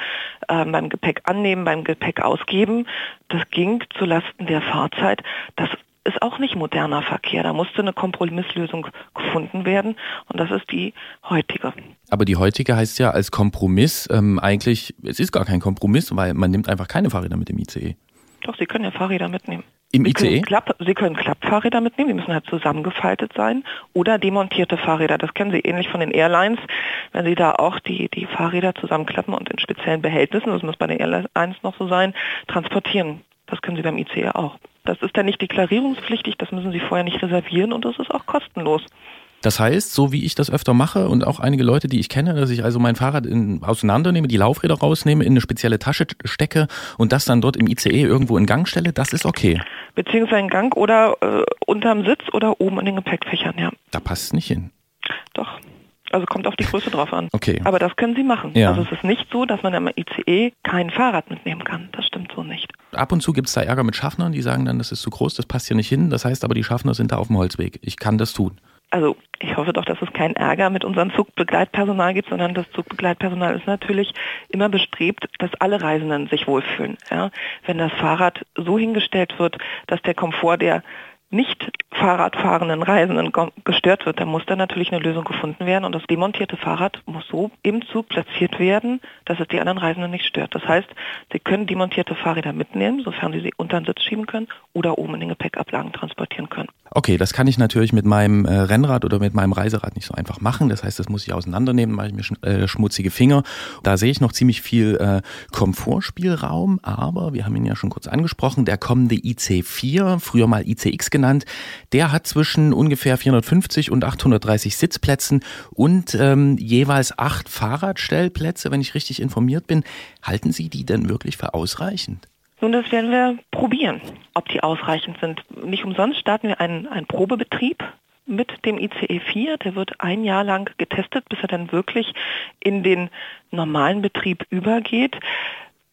äh, beim Gepäck annehmen, beim Gepäck ausgeben. Das ging zulasten der Fahrzeit. Das ist auch nicht moderner Verkehr. Da musste eine Kompromisslösung gefunden werden und das ist die heutige. Aber die heutige heißt ja als Kompromiss ähm, eigentlich, es ist gar kein Kompromiss, weil man nimmt einfach keine Fahrräder mit dem ICE. Doch, Sie können ja Fahrräder mitnehmen. Im Sie ICE? Können Klapp, Sie können Klappfahrräder mitnehmen, die müssen halt zusammengefaltet sein. Oder demontierte Fahrräder, das kennen Sie ähnlich von den Airlines. Wenn Sie da auch die, die Fahrräder zusammenklappen und in speziellen Behältnissen, das muss bei den Airlines noch so sein, transportieren. Das können Sie beim ICE auch. Das ist dann nicht deklarierungspflichtig, das müssen Sie vorher nicht reservieren und das ist auch kostenlos. Das heißt, so wie ich das öfter mache und auch einige Leute, die ich kenne, dass ich also mein Fahrrad in, auseinandernehme, die Laufräder rausnehme, in eine spezielle Tasche stecke und das dann dort im ICE irgendwo in Gang stelle, das ist okay. Beziehungsweise in Gang oder äh, unterm Sitz oder oben in den Gepäckfächern, ja. Da passt es nicht hin. Doch. Also kommt auf die Größe drauf an. Okay. Aber das können Sie machen. Ja. Also es ist nicht so, dass man im ICE kein Fahrrad mitnehmen kann. Das stimmt so nicht. Ab und zu gibt es da Ärger mit Schaffnern, die sagen dann, das ist zu groß, das passt hier nicht hin. Das heißt aber, die Schaffner sind da auf dem Holzweg. Ich kann das tun. Also ich hoffe doch, dass es keinen Ärger mit unserem Zugbegleitpersonal gibt, sondern das Zugbegleitpersonal ist natürlich immer bestrebt, dass alle Reisenden sich wohlfühlen. Ja? Wenn das Fahrrad so hingestellt wird, dass der Komfort der nicht Fahrradfahrenden Reisenden gestört wird, dann muss da natürlich eine Lösung gefunden werden und das demontierte Fahrrad muss so im Zug platziert werden, dass es die anderen Reisenden nicht stört. Das heißt, Sie können demontierte Fahrräder mitnehmen, sofern Sie sie unter den Sitz schieben können oder oben in den Gepäckablagen transportieren können. Okay, das kann ich natürlich mit meinem äh, Rennrad oder mit meinem Reiserad nicht so einfach machen. Das heißt, das muss ich auseinandernehmen, mache ich mir äh, schmutzige Finger. Da sehe ich noch ziemlich viel äh, Komfortspielraum, aber wir haben ihn ja schon kurz angesprochen, der kommende IC4, früher mal ICX genannt, der hat zwischen ungefähr 450 und 830 Sitzplätzen und ähm, jeweils acht Fahrradstellplätze, wenn ich richtig informiert bin. Halten Sie die denn wirklich für ausreichend? Nun, das werden wir probieren, ob die ausreichend sind. Nicht umsonst starten wir einen, einen Probebetrieb mit dem ICE 4. Der wird ein Jahr lang getestet, bis er dann wirklich in den normalen Betrieb übergeht.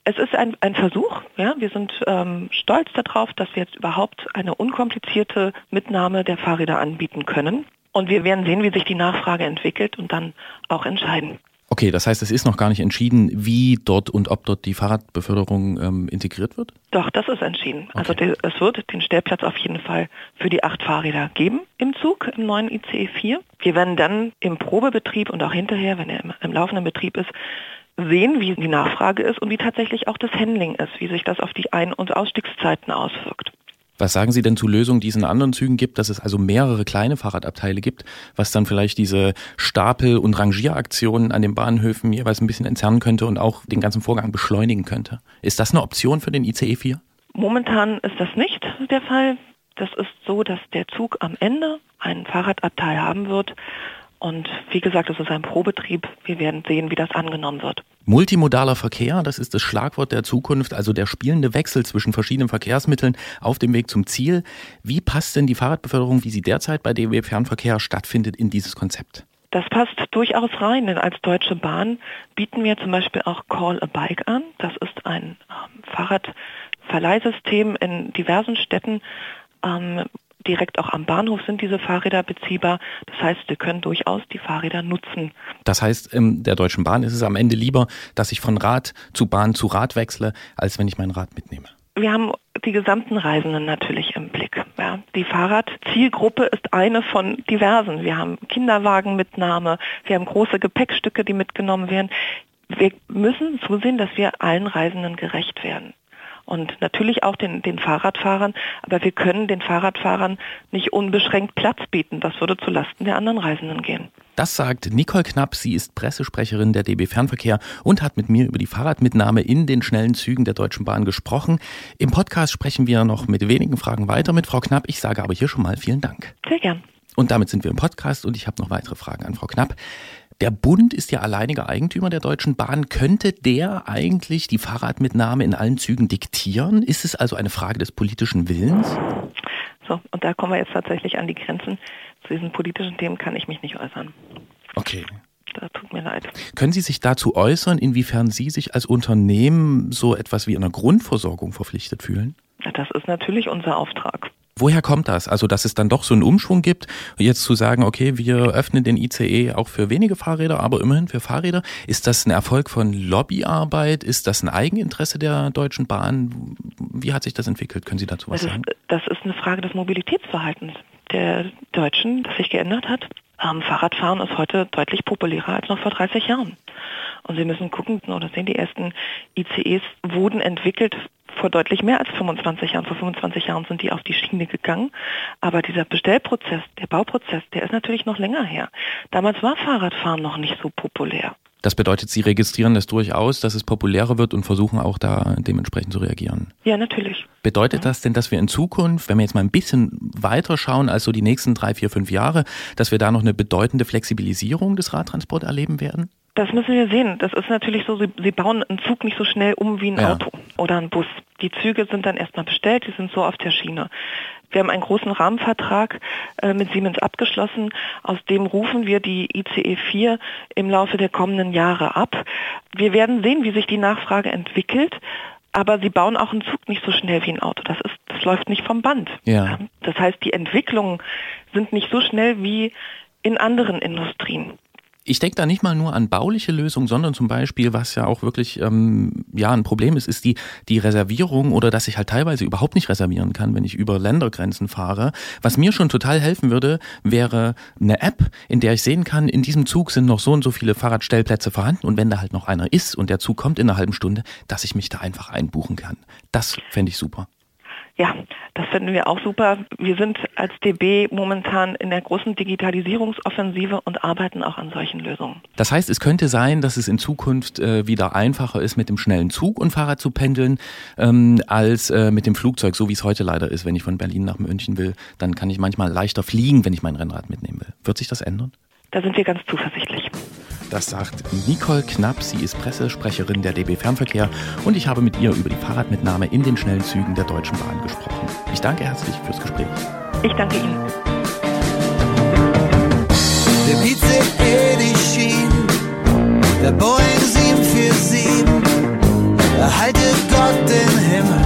Es ist ein, ein Versuch. Ja? Wir sind ähm, stolz darauf, dass wir jetzt überhaupt eine unkomplizierte Mitnahme der Fahrräder anbieten können. Und wir werden sehen, wie sich die Nachfrage entwickelt und dann auch entscheiden. Okay, das heißt, es ist noch gar nicht entschieden, wie dort und ob dort die Fahrradbeförderung ähm, integriert wird? Doch, das ist entschieden. Also okay. Also es wird den Stellplatz auf jeden Fall für die acht Fahrräder geben im Zug, im neuen ICE 4. Wir werden dann im Probebetrieb und auch hinterher, wenn er im, im laufenden Betrieb ist, sehen, wie die Nachfrage ist und wie tatsächlich auch das Handling ist, wie sich das auf die Ein- und Ausstiegszeiten auswirkt. Was sagen Sie denn zu Lösungen, die es in anderen Zügen gibt, dass es also mehrere kleine Fahrradabteile gibt, was dann vielleicht diese Stapel- und Rangieraktionen an den Bahnhöfen jeweils ein bisschen entzerren könnte und auch den ganzen Vorgang beschleunigen könnte? Ist das eine Option für den ICE 4? Momentan ist das nicht der Fall. Das ist so, dass der Zug am Ende einen Fahrradabteil haben wird, und wie gesagt, es ist ein Probetrieb. Wir werden sehen, wie das angenommen wird. Multimodaler Verkehr, das ist das Schlagwort der Zukunft, also der spielende Wechsel zwischen verschiedenen Verkehrsmitteln auf dem Weg zum Ziel. Wie passt denn die Fahrradbeförderung, wie sie derzeit bei DB Fernverkehr stattfindet, in dieses Konzept? Das passt durchaus rein, denn als Deutsche Bahn bieten wir zum Beispiel auch Call a Bike an. Das ist ein ähm, Fahrradverleihsystem in diversen Städten, ähm, direkt auch am Bahnhof sind diese Fahrräder beziehbar. Das heißt, wir können durchaus die Fahrräder nutzen. Das heißt, in der Deutschen Bahn ist es am Ende lieber, dass ich von Rad zu Bahn zu Rad wechsle, als wenn ich mein Rad mitnehme. Wir haben die gesamten Reisenden natürlich im Blick. Ja. Die Fahrradzielgruppe ist eine von diversen. Wir haben Kinderwagenmitnahme, wir haben große Gepäckstücke, die mitgenommen werden. Wir müssen zusehen, dass wir allen Reisenden gerecht werden und natürlich auch den, den Fahrradfahrern, aber wir können den Fahrradfahrern nicht unbeschränkt Platz bieten. Das würde zulasten der anderen Reisenden gehen. Das sagt Nicole Knapp. Sie ist Pressesprecherin der DB Fernverkehr und hat mit mir über die Fahrradmitnahme in den schnellen Zügen der Deutschen Bahn gesprochen. Im Podcast sprechen wir noch mit wenigen Fragen weiter mit Frau Knapp. Ich sage aber hier schon mal vielen Dank. Sehr gern. Und damit sind wir im Podcast und ich habe noch weitere Fragen an Frau Knapp. Der Bund ist ja alleiniger Eigentümer der Deutschen Bahn. Könnte der eigentlich die Fahrradmitnahme in allen Zügen diktieren? Ist es also eine Frage des politischen Willens? So, und da kommen wir jetzt tatsächlich an die Grenzen. Zu diesen politischen Themen kann ich mich nicht äußern. Okay. Das tut mir leid. Können Sie sich dazu äußern, inwiefern Sie sich als Unternehmen so etwas wie einer Grundversorgung verpflichtet fühlen? Das ist natürlich unser Auftrag. Woher kommt das? Also, dass es dann doch so einen Umschwung gibt, jetzt zu sagen, okay, wir öffnen den ICE auch für wenige Fahrräder, aber immerhin für Fahrräder. Ist das ein Erfolg von Lobbyarbeit? Ist das ein Eigeninteresse der Deutschen Bahn? Wie hat sich das entwickelt? Können Sie dazu was das sagen? Ist, das ist eine Frage des Mobilitätsverhaltens der Deutschen, das sich geändert hat. Ähm, Fahrradfahren ist heute deutlich populärer als noch vor 30 Jahren. Und Sie müssen gucken, oder sehen, die ersten ICEs wurden entwickelt vor deutlich mehr als 25 Jahren. Vor 25 Jahren sind die auf die Schiene gegangen. Aber dieser Bestellprozess, der Bauprozess, der ist natürlich noch länger her. Damals war Fahrradfahren noch nicht so populär. Das bedeutet, Sie registrieren das durchaus, dass es populärer wird und versuchen auch da dementsprechend zu reagieren. Ja, natürlich. Bedeutet das denn, dass wir in Zukunft, wenn wir jetzt mal ein bisschen weiter schauen als so die nächsten drei, vier, fünf Jahre, dass wir da noch eine bedeutende Flexibilisierung des Radtransports erleben werden? Das müssen wir sehen. Das ist natürlich so, sie, sie bauen einen Zug nicht so schnell um wie ein ja. Auto oder ein Bus. Die Züge sind dann erstmal bestellt, die sind so auf der Schiene. Wir haben einen großen Rahmenvertrag äh, mit Siemens abgeschlossen. Aus dem rufen wir die ICE 4 im Laufe der kommenden Jahre ab. Wir werden sehen, wie sich die Nachfrage entwickelt. aber sie bauen auch einen Zug nicht so schnell wie ein Auto. Das ist, das läuft nicht vom Band. Ja. Das heißt, die Entwicklungen sind nicht so schnell wie in anderen Industrien ich denke da nicht mal nur an bauliche Lösungen, sondern zum Beispiel, was ja auch wirklich ähm, ja ein Problem ist, ist die die Reservierung oder dass ich halt teilweise überhaupt nicht reservieren kann, wenn ich über Ländergrenzen fahre. Was mir schon total helfen würde, wäre eine App, in der ich sehen kann, in diesem Zug sind noch so und so viele Fahrradstellplätze vorhanden und wenn da halt noch einer ist und der Zug kommt in einer halben Stunde, dass ich mich da einfach einbuchen kann. Das fände ich super. Ja, das finden wir auch super. Wir sind als DB momentan in der großen Digitalisierungsoffensive und arbeiten auch an solchen Lösungen. Das heißt, es könnte sein, dass es in Zukunft äh, wieder einfacher ist, mit dem schnellen Zug und Fahrrad zu pendeln, ähm, als äh, mit dem Flugzeug, so wie es heute leider ist. Wenn ich von Berlin nach München will, dann kann ich manchmal leichter fliegen, wenn ich mein Rennrad mitnehmen will. Wird sich das ändern? Da sind wir ganz zuversichtlich. Das sagt Nicole Knapp. Sie ist Pressesprecherin der DB Fernverkehr und ich habe mit ihr über die Fahrradmitnahme in den schnellen Zügen der Deutschen Bahn gesprochen. Ich danke herzlich fürs Gespräch. Ich danke Ihnen. Der die Schienen, der Boeing 747, erhalte Gott den Himmel.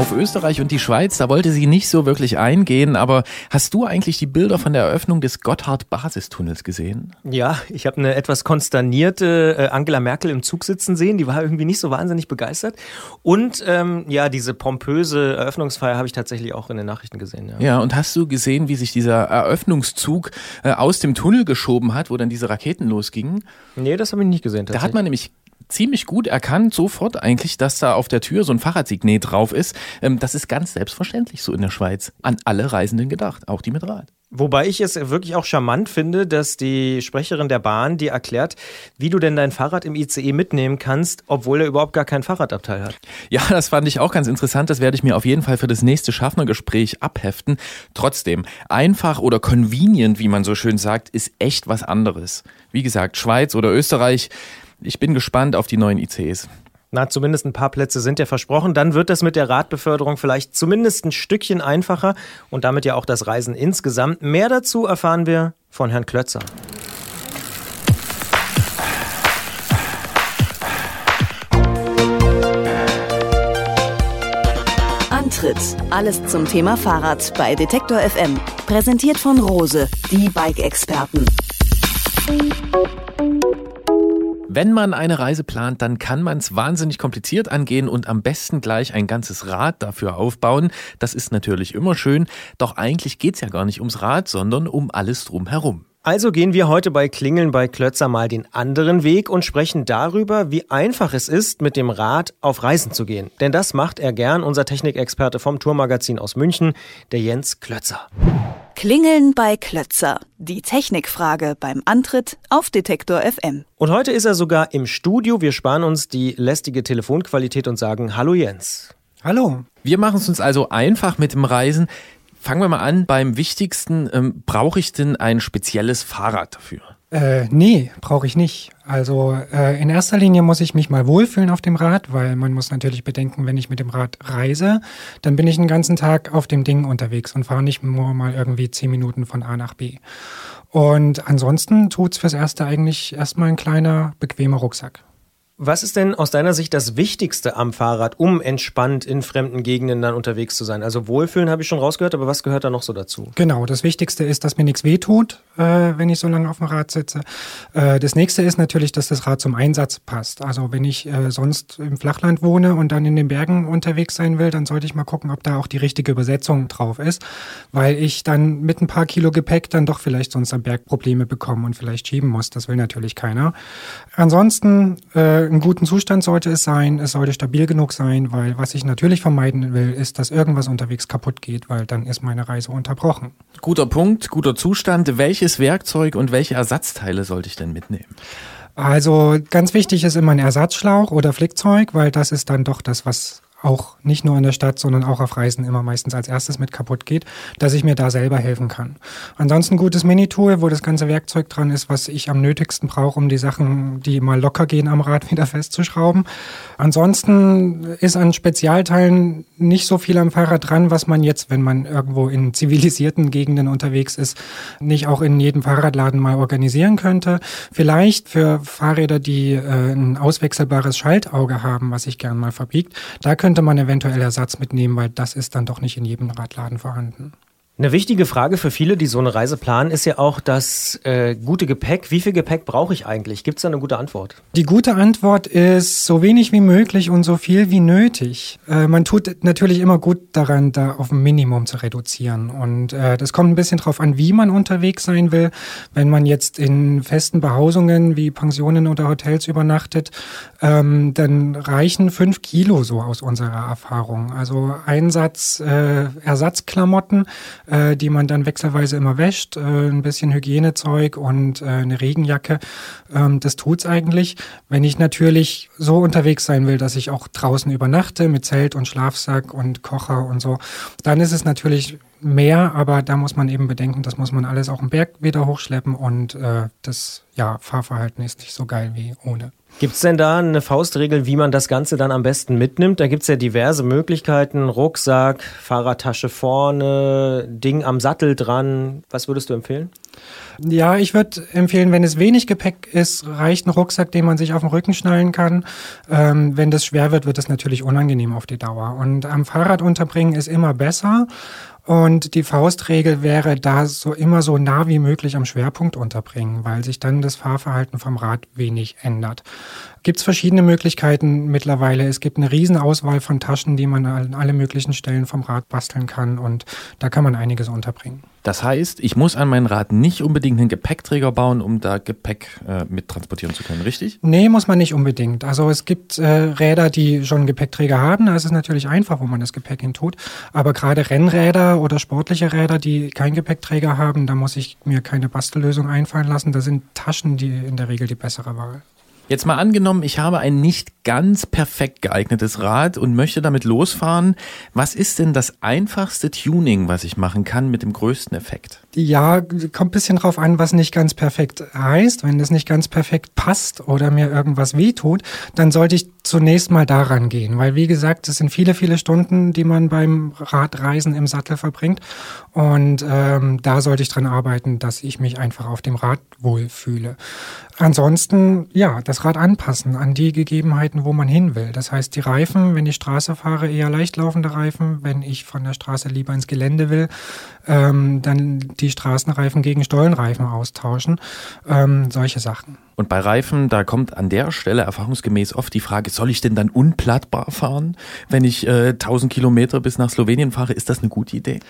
Auf Österreich und die Schweiz, da wollte sie nicht so wirklich eingehen, aber hast du eigentlich die Bilder von der Eröffnung des Gotthard-Basistunnels gesehen? Ja, ich habe eine etwas konsternierte äh, Angela Merkel im Zug sitzen sehen, die war irgendwie nicht so wahnsinnig begeistert. Und ähm, ja, diese pompöse Eröffnungsfeier habe ich tatsächlich auch in den Nachrichten gesehen. Ja, ja und hast du gesehen, wie sich dieser Eröffnungszug äh, aus dem Tunnel geschoben hat, wo dann diese Raketen losgingen? Nee, das habe ich nicht gesehen. Da hat man nämlich ziemlich gut erkannt, sofort eigentlich, dass da auf der Tür so ein Fahrradsignet drauf ist. Ähm, das ist ganz selbstverständlich so in der Schweiz. An alle Reisenden gedacht, auch die mit Rad. Wobei ich es wirklich auch charmant finde, dass die Sprecherin der Bahn dir erklärt, wie du denn dein Fahrrad im ICE mitnehmen kannst, obwohl er überhaupt gar kein Fahrradabteil hat. Ja, das fand ich auch ganz interessant. Das werde ich mir auf jeden Fall für das nächste Schaffnergespräch abheften. Trotzdem, einfach oder convenient, wie man so schön sagt, ist echt was anderes. Wie gesagt, Schweiz oder Österreich, ich bin gespannt auf die neuen ICs. Na, zumindest ein paar Plätze sind ja versprochen. Dann wird das mit der Radbeförderung vielleicht zumindest ein Stückchen einfacher und damit ja auch das Reisen insgesamt. Mehr dazu erfahren wir von Herrn Klötzer. Antritt. Alles zum Thema Fahrrad bei Detektor FM. Präsentiert von Rose, die Bike-Experten. Wenn man eine Reise plant, dann kann man es wahnsinnig kompliziert angehen und am besten gleich ein ganzes Rad dafür aufbauen. Das ist natürlich immer schön, doch eigentlich geht es ja gar nicht ums Rad, sondern um alles drumherum. Also gehen wir heute bei Klingeln bei Klötzer mal den anderen Weg und sprechen darüber, wie einfach es ist, mit dem Rad auf Reisen zu gehen. Denn das macht er gern, unser Technikexperte vom Tourmagazin aus München, der Jens Klötzer. Klingeln bei Klötzer. Die Technikfrage beim Antritt auf Detektor FM. Und heute ist er sogar im Studio. Wir sparen uns die lästige Telefonqualität und sagen Hallo Jens. Hallo. Wir machen es uns also einfach mit dem Reisen. Fangen wir mal an beim wichtigsten. Ähm, Brauche ich denn ein spezielles Fahrrad dafür? Äh, nee, brauche ich nicht. Also äh, in erster Linie muss ich mich mal wohlfühlen auf dem Rad, weil man muss natürlich bedenken, wenn ich mit dem Rad reise, dann bin ich den ganzen Tag auf dem Ding unterwegs und fahre nicht nur mal irgendwie zehn Minuten von A nach B. Und ansonsten tut's fürs Erste eigentlich erstmal ein kleiner, bequemer Rucksack. Was ist denn aus deiner Sicht das Wichtigste am Fahrrad, um entspannt in fremden Gegenden dann unterwegs zu sein? Also Wohlfühlen habe ich schon rausgehört, aber was gehört da noch so dazu? Genau, das Wichtigste ist, dass mir nichts wehtut, äh, wenn ich so lange auf dem Rad sitze. Äh, das nächste ist natürlich, dass das Rad zum Einsatz passt. Also wenn ich äh, sonst im Flachland wohne und dann in den Bergen unterwegs sein will, dann sollte ich mal gucken, ob da auch die richtige Übersetzung drauf ist, weil ich dann mit ein paar Kilo Gepäck dann doch vielleicht sonst am Berg Probleme bekomme und vielleicht schieben muss. Das will natürlich keiner. Ansonsten einen guten Zustand sollte es sein, es sollte stabil genug sein, weil was ich natürlich vermeiden will, ist, dass irgendwas unterwegs kaputt geht, weil dann ist meine Reise unterbrochen. Guter Punkt, guter Zustand. Welches Werkzeug und welche Ersatzteile sollte ich denn mitnehmen? Also ganz wichtig ist immer ein Ersatzschlauch oder Flickzeug, weil das ist dann doch das, was auch nicht nur in der Stadt, sondern auch auf Reisen immer meistens als erstes mit kaputt geht, dass ich mir da selber helfen kann. Ansonsten gutes Minitool, wo das ganze Werkzeug dran ist, was ich am nötigsten brauche, um die Sachen, die mal locker gehen, am Rad wieder festzuschrauben. Ansonsten ist an Spezialteilen nicht so viel am Fahrrad dran, was man jetzt, wenn man irgendwo in zivilisierten Gegenden unterwegs ist, nicht auch in jedem Fahrradladen mal organisieren könnte. Vielleicht für Fahrräder, die äh, ein auswechselbares Schaltauge haben, was sich gern mal verbiegt, da könnte man eventuell Ersatz mitnehmen, weil das ist dann doch nicht in jedem Radladen vorhanden. Eine wichtige Frage für viele, die so eine Reise planen, ist ja auch das äh, gute Gepäck. Wie viel Gepäck brauche ich eigentlich? Gibt es da eine gute Antwort? Die gute Antwort ist so wenig wie möglich und so viel wie nötig. Äh, man tut natürlich immer gut daran, da auf ein Minimum zu reduzieren. Und äh, das kommt ein bisschen drauf an, wie man unterwegs sein will. Wenn man jetzt in festen Behausungen wie Pensionen oder Hotels übernachtet, ähm, dann reichen fünf Kilo so aus unserer Erfahrung. Also Einsatz äh, Ersatzklamotten äh, die man dann wechselweise immer wäscht, äh, ein bisschen Hygienezeug und äh, eine Regenjacke. Ähm, das tut's eigentlich. Wenn ich natürlich so unterwegs sein will, dass ich auch draußen übernachte mit Zelt und Schlafsack und Kocher und so, dann ist es natürlich mehr, aber da muss man eben bedenken, das muss man alles auch im Berg wieder hochschleppen und äh, das ja, Fahrverhalten ist nicht so geil wie ohne. Gibt es denn da eine Faustregel, wie man das Ganze dann am besten mitnimmt? Da gibt es ja diverse Möglichkeiten. Rucksack, Fahrradtasche vorne, Ding am Sattel dran. Was würdest du empfehlen? Ja, ich würde empfehlen, wenn es wenig Gepäck ist, reicht ein Rucksack, den man sich auf den Rücken schnallen kann. Ähm, wenn das schwer wird, wird es natürlich unangenehm auf die Dauer. Und am Fahrrad unterbringen ist immer besser. Und die Faustregel wäre da so immer so nah wie möglich am Schwerpunkt unterbringen, weil sich dann das Fahrverhalten vom Rad wenig ändert. Gibt es verschiedene Möglichkeiten mittlerweile. Es gibt eine Riesenauswahl von Taschen, die man an alle möglichen Stellen vom Rad basteln kann und da kann man einiges unterbringen. Das heißt, ich muss an mein Rad nicht unbedingt einen Gepäckträger bauen, um da Gepäck äh, mit transportieren zu können, richtig? Nee, muss man nicht unbedingt. Also es gibt äh, Räder, die schon einen Gepäckträger haben. Da ist es natürlich einfach, wo man das Gepäck hin tut. Aber gerade Rennräder oder sportliche Räder, die keinen Gepäckträger haben, da muss ich mir keine Bastellösung einfallen lassen. Da sind Taschen die in der Regel die bessere Wahl. Jetzt mal angenommen, ich habe ein nicht ganz perfekt geeignetes Rad und möchte damit losfahren. Was ist denn das einfachste Tuning, was ich machen kann mit dem größten Effekt? Ja, kommt ein bisschen drauf an, was nicht ganz perfekt heißt. Wenn das nicht ganz perfekt passt oder mir irgendwas wehtut, dann sollte ich zunächst mal daran gehen. Weil, wie gesagt, es sind viele, viele Stunden, die man beim Radreisen im Sattel verbringt. Und ähm, da sollte ich dran arbeiten, dass ich mich einfach auf dem Rad wohlfühle. Ansonsten, ja, das Rad anpassen an die Gegebenheiten, wo man hin will. Das heißt, die Reifen, wenn ich Straße fahre, eher leicht laufende Reifen. Wenn ich von der Straße lieber ins Gelände will, ähm, dann die Straßenreifen gegen Stollenreifen austauschen. Ähm, solche Sachen. Und bei Reifen, da kommt an der Stelle erfahrungsgemäß oft die Frage, soll ich denn dann unplattbar fahren, wenn ich äh, 1000 Kilometer bis nach Slowenien fahre? Ist das eine gute Idee?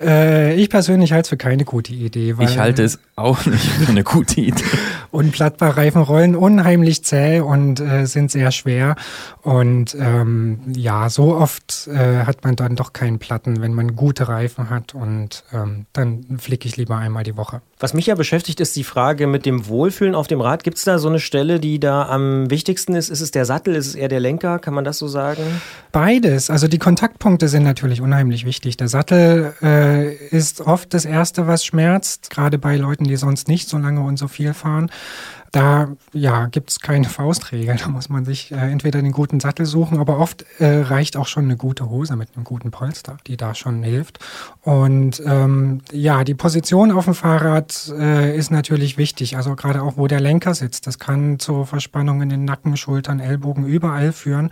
Äh, ich persönlich halte es für keine gute Idee. ich halte es auch nicht für eine gute Idee. unplattbar Reifen rollen unheimlich zäh und äh, sind sehr schwer. Und ähm, ja, so oft äh, hat man dann doch keinen Platten, wenn man gute Reifen hat. Und ähm, dann flicke ich lieber einmal die Woche. Was mich ja beschäftigt, ist die Frage mit dem Wohlfühlen auf dem Rad. Gibt es da so eine Stelle, die da am wichtigsten ist? Ist es der Sattel? Ist es eher der Lenker? Kann man das so sagen? Beides. Also die Kontaktpunkte sind natürlich unheimlich wichtig. Der Sattel äh, ist oft das Erste, was schmerzt, gerade bei Leuten, die sonst nicht so lange und so viel fahren. Da ja, gibt es keine Faustregel. Da muss man sich äh, entweder den guten Sattel suchen, aber oft äh, reicht auch schon eine gute Hose mit einem guten Polster, die da schon hilft. Und ähm, ja, die Position auf dem Fahrrad äh, ist natürlich wichtig. Also gerade auch, wo der Lenker sitzt. Das kann zu Verspannungen in den Nacken, Schultern, Ellbogen überall führen.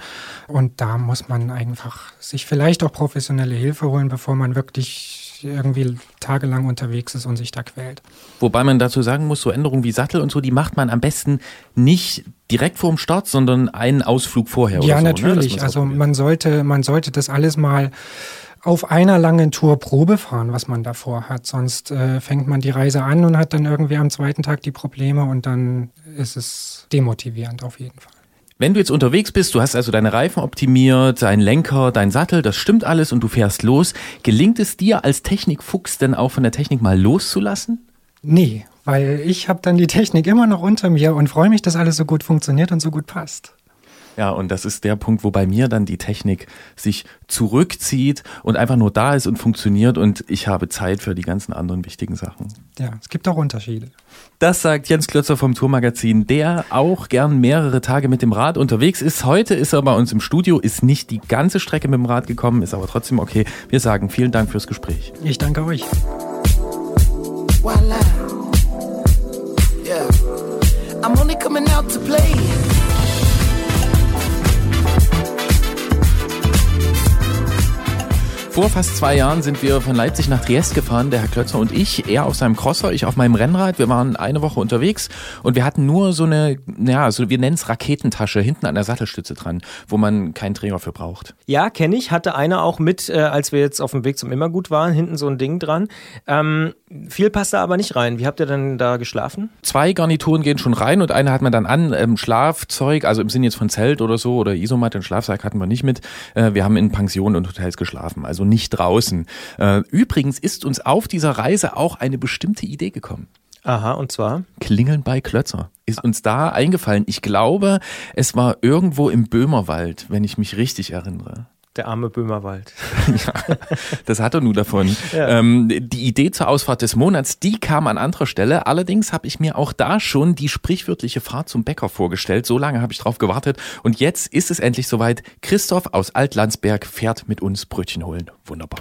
Und da muss man einfach sich vielleicht auch professionelle Hilfe holen, bevor man wirklich irgendwie tagelang unterwegs ist und sich da quält. Wobei man dazu sagen muss, so Änderungen wie Sattel und so, die macht man am besten nicht direkt vorm Start, sondern einen Ausflug vorher. Ja, oder so, natürlich. Ne? Also man sollte, man sollte das alles mal auf einer langen Tour Probe fahren, was man davor hat. Sonst äh, fängt man die Reise an und hat dann irgendwie am zweiten Tag die Probleme und dann ist es demotivierend auf jeden Fall. Wenn du jetzt unterwegs bist, du hast also deine Reifen optimiert, deinen Lenker, dein Sattel, das stimmt alles und du fährst los, gelingt es dir als Technikfuchs denn auch von der Technik mal loszulassen? Nee, weil ich habe dann die Technik immer noch unter mir und freue mich, dass alles so gut funktioniert und so gut passt. Ja, und das ist der Punkt, wo bei mir dann die Technik sich zurückzieht und einfach nur da ist und funktioniert und ich habe Zeit für die ganzen anderen wichtigen Sachen. Ja, es gibt auch Unterschiede. Das sagt Jens Klötzer vom Tourmagazin, der auch gern mehrere Tage mit dem Rad unterwegs ist. Heute ist er bei uns im Studio, ist nicht die ganze Strecke mit dem Rad gekommen, ist aber trotzdem okay. Wir sagen vielen Dank fürs Gespräch. Ich danke euch. Voila. Yeah. I'm only coming out to play. Vor fast zwei Jahren sind wir von Leipzig nach Triest gefahren, der Herr Klötzer und ich. Er auf seinem Crosser, ich auf meinem Rennrad. Wir waren eine Woche unterwegs und wir hatten nur so eine, ja, so wir nennen es Raketentasche hinten an der Sattelstütze dran, wo man keinen Träger für braucht. Ja, kenne ich. Hatte einer auch mit, äh, als wir jetzt auf dem Weg zum Immergut waren, hinten so ein Ding dran. Ähm, viel passt da aber nicht rein. Wie habt ihr denn da geschlafen? Zwei Garnituren gehen schon rein und eine hat man dann an. Ähm, Schlafzeug, also im Sinne jetzt von Zelt oder so oder Isomatte, und Schlafsack hatten wir nicht mit. Äh, wir haben in Pensionen und Hotels geschlafen. Also nicht draußen. Äh, übrigens ist uns auf dieser Reise auch eine bestimmte Idee gekommen. Aha, und zwar? Klingeln bei Klötzer. Ist uns da eingefallen. Ich glaube, es war irgendwo im Böhmerwald, wenn ich mich richtig erinnere. Der arme Böhmerwald. ja, das hat er nur davon. Ja. Ähm, die Idee zur Ausfahrt des Monats, die kam an anderer Stelle. Allerdings habe ich mir auch da schon die sprichwörtliche Fahrt zum Bäcker vorgestellt. So lange habe ich drauf gewartet. Und jetzt ist es endlich soweit. Christoph aus Altlandsberg fährt mit uns Brötchen holen. Wunderbar.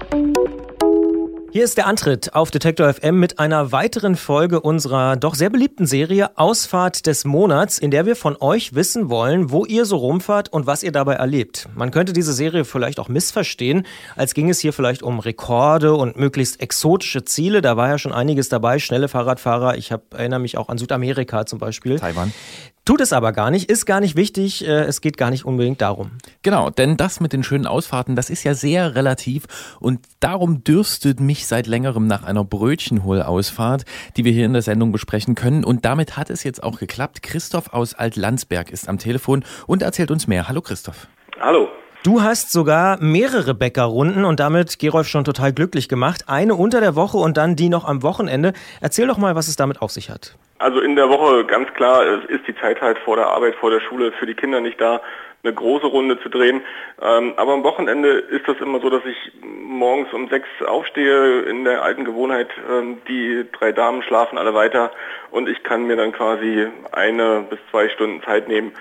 Hier ist der Antritt auf Detektor FM mit einer weiteren Folge unserer doch sehr beliebten Serie Ausfahrt des Monats, in der wir von euch wissen wollen, wo ihr so rumfahrt und was ihr dabei erlebt. Man könnte diese Serie vielleicht auch missverstehen, als ging es hier vielleicht um Rekorde und möglichst exotische Ziele. Da war ja schon einiges dabei, schnelle Fahrradfahrer. Ich hab, erinnere mich auch an Südamerika zum Beispiel. Taiwan. Tut es aber gar nicht, ist gar nicht wichtig, äh, es geht gar nicht unbedingt darum. Genau, denn das mit den schönen Ausfahrten, das ist ja sehr relativ und darum dürstet mich seit längerem nach einer Brötchenholausfahrt, die wir hier in der Sendung besprechen können und damit hat es jetzt auch geklappt. Christoph aus Altlandsberg ist am Telefon und erzählt uns mehr. Hallo Christoph. Hallo. Du hast sogar mehrere Bäckerrunden und damit Gerolf schon total glücklich gemacht. Eine unter der Woche und dann die noch am Wochenende. Erzähl doch mal, was es damit auf sich hat. Also in der Woche ganz klar ist die Zeit halt vor der Arbeit, vor der Schule für die Kinder nicht da, eine große Runde zu drehen. Ähm, aber am Wochenende ist das immer so, dass ich morgens um sechs aufstehe in der alten Gewohnheit. Ähm, die drei Damen schlafen alle weiter und ich kann mir dann quasi eine bis zwei Stunden Zeit nehmen,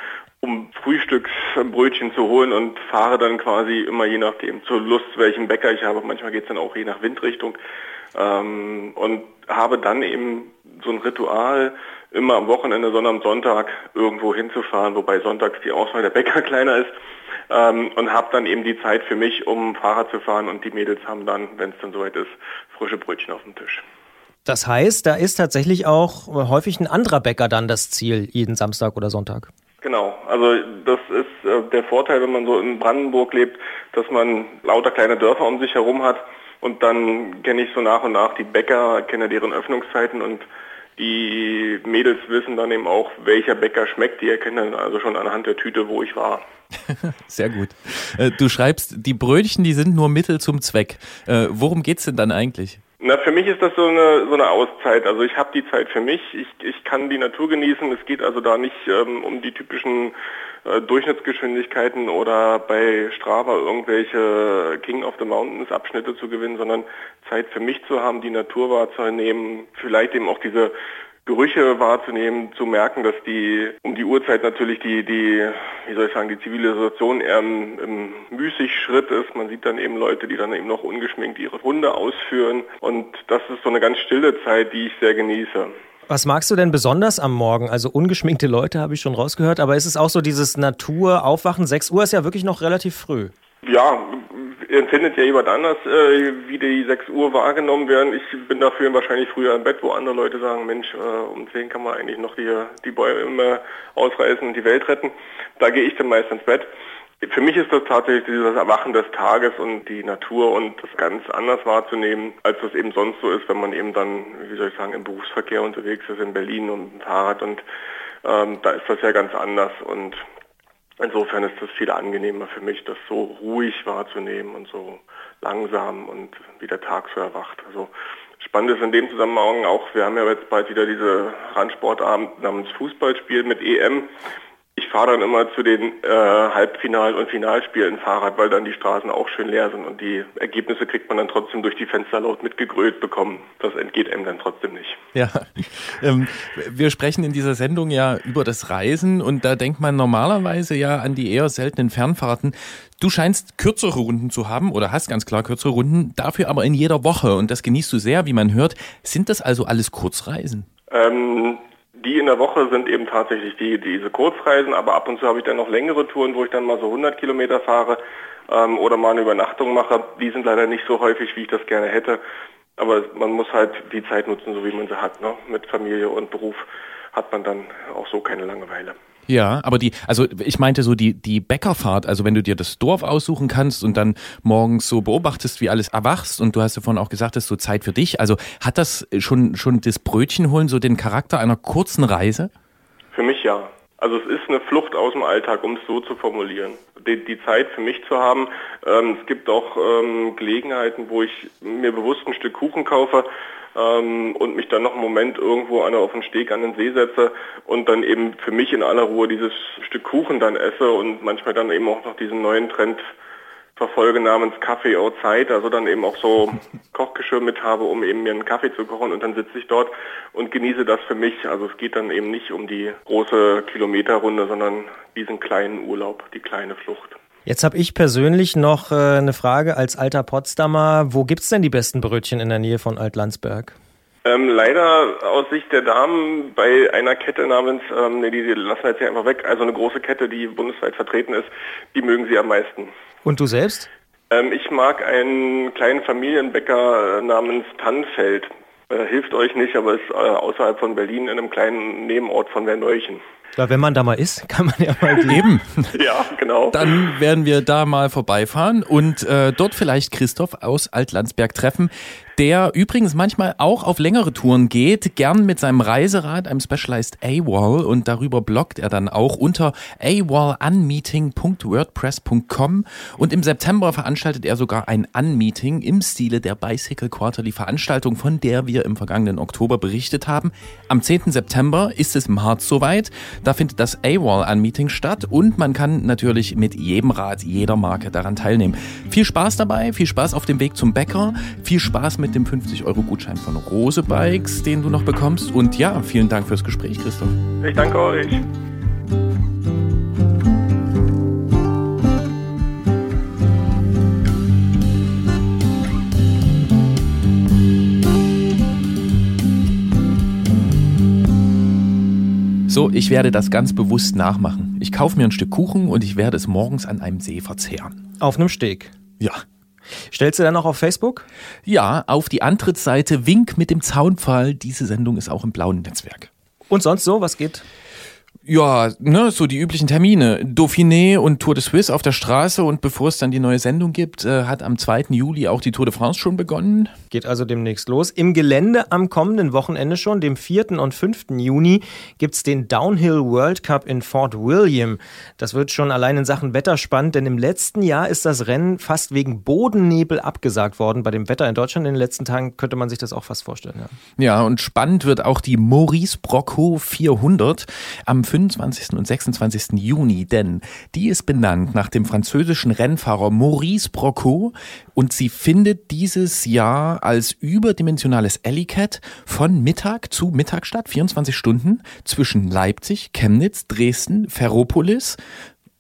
um Frühstücksbrötchen zu holen und fahre dann quasi immer je nachdem zur Lust, welchen Bäcker ich habe. Manchmal geht es dann auch je nach Windrichtung. Ähm, und habe dann eben so ein Ritual, immer am Wochenende, sondern am Sonntag irgendwo hinzufahren, wobei sonntags die Auswahl der Bäcker kleiner ist. Ähm, und habe dann eben die Zeit für mich, um Fahrrad zu fahren und die Mädels haben dann, wenn es dann soweit ist, frische Brötchen auf dem Tisch. Das heißt, da ist tatsächlich auch häufig ein anderer Bäcker dann das Ziel, jeden Samstag oder Sonntag. Genau, also das ist äh, der Vorteil, wenn man so in Brandenburg lebt, dass man lauter kleine Dörfer um sich herum hat und dann kenne ich so nach und nach die Bäcker, kenne deren Öffnungszeiten und die Mädels wissen dann eben auch, welcher Bäcker schmeckt. Die erkennen also schon anhand der Tüte, wo ich war. Sehr gut. Äh, du schreibst, die Brötchen, die sind nur Mittel zum Zweck. Äh, worum geht's denn dann eigentlich? Na, für mich ist das so eine, so eine Auszeit. Also ich habe die Zeit für mich. Ich, ich kann die Natur genießen. Es geht also da nicht ähm, um die typischen äh, Durchschnittsgeschwindigkeiten oder bei Strava irgendwelche King of the Mountains Abschnitte zu gewinnen, sondern Zeit für mich zu haben, die Natur wahrzunehmen, vielleicht eben auch diese Gerüche wahrzunehmen, zu merken, dass die um die Uhrzeit natürlich die, die, wie soll ich sagen, die Zivilisation eher im, im Müßigschritt ist. Man sieht dann eben Leute, die dann eben noch ungeschminkt ihre Runde ausführen. Und das ist so eine ganz stille Zeit, die ich sehr genieße. Was magst du denn besonders am Morgen? Also ungeschminkte Leute habe ich schon rausgehört, aber ist es auch so dieses Natur-Aufwachen? 6 Uhr ist ja wirklich noch relativ früh. Ja, empfindet ja jemand anders, äh, wie die 6 Uhr wahrgenommen werden. Ich bin dafür wahrscheinlich früher im Bett, wo andere Leute sagen, Mensch, äh, um 10 kann man eigentlich noch die, die Bäume ausreißen und die Welt retten. Da gehe ich dann meist ins Bett. Für mich ist das tatsächlich dieses Erwachen des Tages und die Natur und das ganz anders wahrzunehmen, als das eben sonst so ist, wenn man eben dann, wie soll ich sagen, im Berufsverkehr unterwegs ist in Berlin und Fahrrad und Ähm, da ist das ja ganz anders und insofern ist das viel angenehmer für mich, das so ruhig wahrzunehmen und so langsam und wie der Tag so erwacht. Also spannend ist in dem Zusammenhang auch, wir haben ja jetzt bald wieder diese Randsportabend namens Fußballspiel mit EM ich fahre dann immer zu den äh, Halbfinal- und Finalspielen Fahrrad, weil dann die Straßen auch schön leer sind und die Ergebnisse kriegt man dann trotzdem durch die Fenster laut mitgegrölt bekommen. Das entgeht einem dann trotzdem nicht. Ja, ähm, wir sprechen in dieser Sendung ja über das Reisen und da denkt man normalerweise ja an die eher seltenen Fernfahrten. Du scheinst kürzere Runden zu haben oder hast ganz klar kürzere Runden, dafür aber in jeder Woche und das genießt du sehr, wie man hört. Sind das also alles Kurzreisen? Ähm, die in der Woche sind eben tatsächlich die, diese Kurzreisen, aber ab und zu habe ich dann noch längere Touren, wo ich dann mal so 100 Kilometer fahre ähm, oder mal eine Übernachtung mache. Die sind leider nicht so häufig, wie ich das gerne hätte. Aber man muss halt die Zeit nutzen, so wie man sie hat. Ne? Mit Familie und Beruf hat man dann auch so keine Langeweile. Ja, aber die, also ich meinte so die, die Bäckerfahrt, also wenn du dir das Dorf aussuchen kannst und dann morgens so beobachtest, wie alles erwachst und du hast ja vorhin auch gesagt, das ist so Zeit für dich. Also hat das schon, schon das Brötchen holen so den Charakter einer kurzen Reise? Für mich ja. Also es ist eine Flucht aus dem Alltag, um es so zu formulieren. Die, die Zeit für mich zu haben. Ähm, es gibt auch ähm, Gelegenheiten, wo ich mir bewusst ein Stück Kuchen kaufe ähm, und mich dann noch einen Moment irgendwo an, auf den Steg an den See setze und dann eben für mich in aller Ruhe dieses Stück Kuchen dann esse und manchmal dann eben auch noch diesen neuen Trend verfolge namens Kaffee Outside, also dann eben auch so Kochgeschirr mit habe, um eben mir einen Kaffee zu kochen und dann sitze ich dort und genieße das für mich. Also es geht dann eben nicht um die große Kilometerrunde, sondern diesen kleinen Urlaub, die kleine Flucht. Jetzt habe ich persönlich noch äh, eine Frage als alter Potsdamer. Wo gibt es denn die besten Brötchen in der Nähe von Altlandsberg? Ähm, leider aus Sicht der Damen bei einer Kette namens, ähm, nee, die, die lassen wir jetzt hier einfach weg, also eine große Kette, die bundesweit vertreten ist, die mögen sie am meisten. Und du selbst? Ähm, ich mag einen kleinen Familienbäcker äh, namens Tannfeld. Äh, hilft euch nicht, aber ist äh, außerhalb von Berlin in einem kleinen Nebenort von Werneuchen. Ja, wenn man da mal ist, kann man ja mal Eben. Ja, genau. Dann werden wir da mal vorbeifahren und äh, dort vielleicht Christoph aus Altlandsberg treffen der übrigens manchmal auch auf längere Touren geht, gern mit seinem Reiserad, einem Specialized AWOL und darüber bloggt er dann auch unter awolanmeeting.wordpress.com und im September veranstaltet er sogar ein Unmeeting im Stile der Bicycle Quarterly Veranstaltung, von der wir im vergangenen Oktober berichtet haben. Am 10. September ist es im Harz soweit, da findet das AWOL Unmeeting statt und man kann natürlich mit jedem Rad, jeder Marke daran teilnehmen. Viel Spaß dabei, viel Spaß auf dem Weg zum Bäcker, viel Spaß mit mit dem 50-Euro-Gutschein von Rose Bikes, den du noch bekommst. Und ja, vielen Dank fürs Gespräch, Christoph. Ich danke euch. So, ich werde das ganz bewusst nachmachen. Ich kaufe mir ein Stück Kuchen und ich werde es morgens an einem See verzehren. Auf einem Steg. Ja, Stellst du dann noch auf Facebook? Ja, auf die Antrittsseite Wink mit dem Zaunpfahl. Diese Sendung ist auch im blauen Netzwerk. Und sonst so, was geht? Ja, ne, so die üblichen Termine. Dauphiné und Tour de Suisse auf der Straße und bevor es dann die neue Sendung gibt, äh, hat am 2. Juli auch die Tour de France schon begonnen. Geht also demnächst los. Im Gelände am kommenden Wochenende schon, dem 4. und 5. Juni, gibt es den Downhill World Cup in Fort William. Das wird schon allein in Sachen Wetter spannend, denn im letzten Jahr ist das Rennen fast wegen Bodennebel abgesagt worden. Bei dem Wetter in Deutschland in den letzten Tagen könnte man sich das auch fast vorstellen. Ja, ja und spannend wird auch die Maurice Brocco 400 am 25. und 26. Juni, denn die ist benannt nach dem französischen Rennfahrer Maurice Brocco und sie findet dieses Jahr als überdimensionales Ellicat von Mittag zu Mittag statt, 24 Stunden zwischen Leipzig, Chemnitz, Dresden, Ferropolis,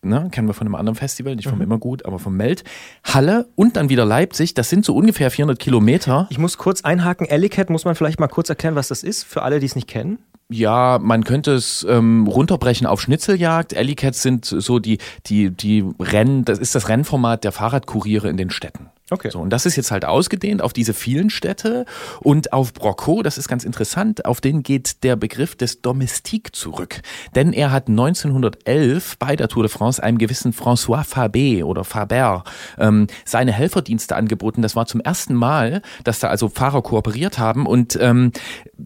ne, kennen wir von einem anderen Festival, nicht vom mhm. Immergut, aber vom Meld, Halle und dann wieder Leipzig. Das sind so ungefähr 400 Kilometer. Ich muss kurz einhaken. Ellicat muss man vielleicht mal kurz erklären, was das ist, für alle, die es nicht kennen. Ja, man könnte es ähm, runterbrechen auf Schnitzeljagd. Ellicats sind so die, die, die Rennen, das ist das Rennformat der Fahrradkuriere in den Städten. Okay. So, und das ist jetzt halt ausgedehnt auf diese vielen Städte und auf Brocco, das ist ganz interessant, auf den geht der Begriff des Domestique zurück. Denn er hat 1911 bei der Tour de France einem gewissen François Fabé oder Faber ähm, seine Helferdienste angeboten. Das war zum ersten Mal, dass da also Fahrer kooperiert haben und ähm,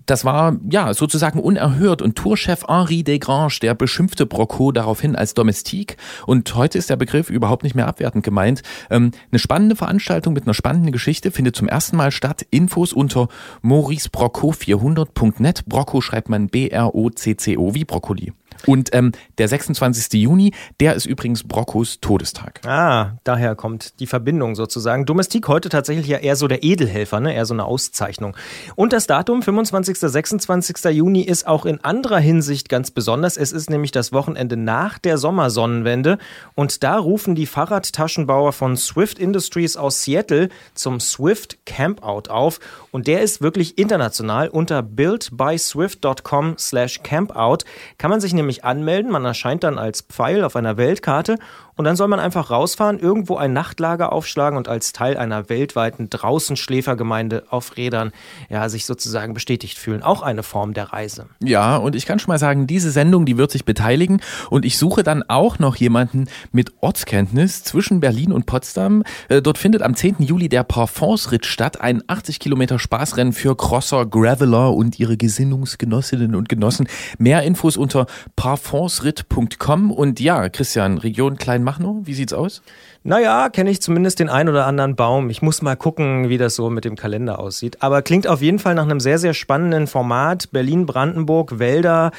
das war ja sozusagen unerhört und Tourchef Henri Desgranges, der beschimpfte Brocco daraufhin als Domestique und heute ist der Begriff überhaupt nicht mehr abwertend gemeint. Ähm, eine spannende Veranstaltung Veranstaltung mit einer spannenden Geschichte findet zum ersten Mal statt. Infos unter mauricebrocco400.net. Brocco schreibt man B-R-O-C-C-O wie Brokkoli. Und ähm, der 26. Juni, der ist übrigens Broccos Todestag. Ah, daher kommt die Verbindung sozusagen. Domestik heute tatsächlich ja eher so der Edelhelfer, ne? eher so eine Auszeichnung. Und das Datum 25. 26. Juni ist auch in anderer Hinsicht ganz besonders. Es ist nämlich das Wochenende nach der Sommersonnenwende und da rufen die Fahrradtaschenbauer von Swift Industries aus Seattle zum Swift Campout auf und der ist wirklich international unter buildbyswift.com slash campout kann man sich nämlich nämlich anmelden. Man erscheint dann als Pfeil auf einer Weltkarte und dann soll man einfach rausfahren, irgendwo ein Nachtlager aufschlagen und als Teil einer weltweiten Draußenschläfergemeinde auf Rädern ja, sich sozusagen bestätigt fühlen. Auch eine Form der Reise. Ja, und ich kann schon mal sagen, diese Sendung, die wird sich beteiligen und ich suche dann auch noch jemanden mit Ortskenntnis zwischen Berlin und Potsdam. Äh, dort findet am 10. Juli der Parfonsritt statt, ein 80 Kilometer Spaßrennen für Crosser, Graveler und ihre Gesinnungsgenossinnen und Genossen. Mehr Infos unter parfonsritt.com und ja, Christian, Region Klein Machnow, wie sieht's aus? Naja, kenne ich zumindest den ein oder anderen Baum. Ich muss mal gucken, wie das so mit dem Kalender aussieht. Aber klingt auf jeden Fall nach einem sehr, sehr spannenden Format. Berlin, Brandenburg, Wälder,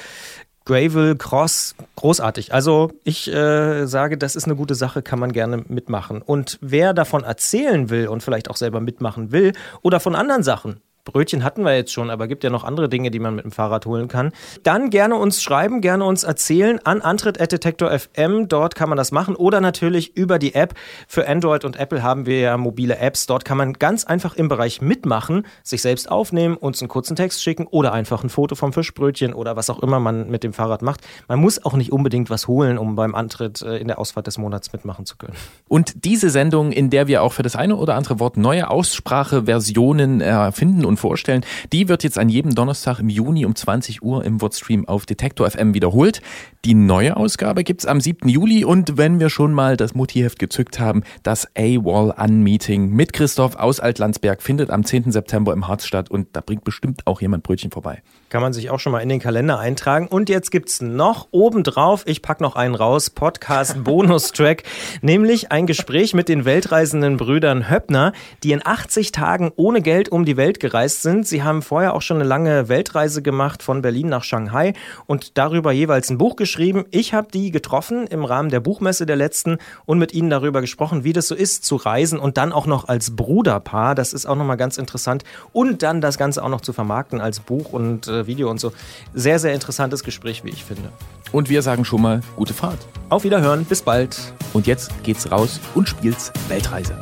Gravel, Cross, großartig. Also ich äh, sage, das ist eine gute Sache, kann man gerne mitmachen. Und wer davon erzählen will und vielleicht auch selber mitmachen will oder von anderen Sachen, Brötchen hatten wir jetzt schon, aber gibt ja noch andere Dinge, die man mit dem Fahrrad holen kann. Dann gerne uns schreiben, gerne uns erzählen an antritt.detektor.fm. Dort kann man das machen oder natürlich über die App. Für Android und Apple haben wir ja mobile Apps. Dort kann man ganz einfach im Bereich mitmachen, sich selbst aufnehmen, uns einen kurzen Text schicken oder einfach ein Foto vom Fischbrötchen oder was auch immer man mit dem Fahrrad macht. Man muss auch nicht unbedingt was holen, um beim Antritt äh, in der Ausfahrt des Monats mitmachen zu können. Und diese Sendung, in der wir auch für das eine oder andere Wort neue Ausspracheversionen erfinden und vorstellen. Die wird jetzt an jedem Donnerstag im Juni um 20 Uhr im Wordstream auf Detektor FM wiederholt. Die neue Ausgabe gibt's am 7. Juli und wenn wir schon mal das Mutiheft gezückt haben, das A-Wall-An-Meeting mit Christoph aus Altlandsberg findet am 10. September im Harz statt und da bringt bestimmt auch jemand Brötchen vorbei. Kann man sich auch schon mal in den Kalender eintragen. Und jetzt gibt's noch obendrauf, ich pack noch einen raus, Podcast-Bonustrack, nämlich ein Gespräch mit den weltreisenden Brüdern Höppner, die in 80 Tagen ohne Geld um die Welt gereist sind. Sie haben vorher auch schon eine lange Weltreise gemacht von Berlin nach Shanghai und darüber jeweils ein Buch geschrieben geschrieben. Ich habe die getroffen im Rahmen der Buchmesse der letzten und mit ihnen darüber gesprochen, wie das so ist zu reisen und dann auch noch als Bruderpaar. Das ist auch nochmal ganz interessant. Und dann das Ganze auch noch zu vermarkten als Buch und äh, Video und so. Sehr, sehr interessantes Gespräch, wie ich finde. Und wir sagen schon mal gute Fahrt. Auf Wiederhören, bis bald. Und jetzt geht's raus und spielt's Weltreise.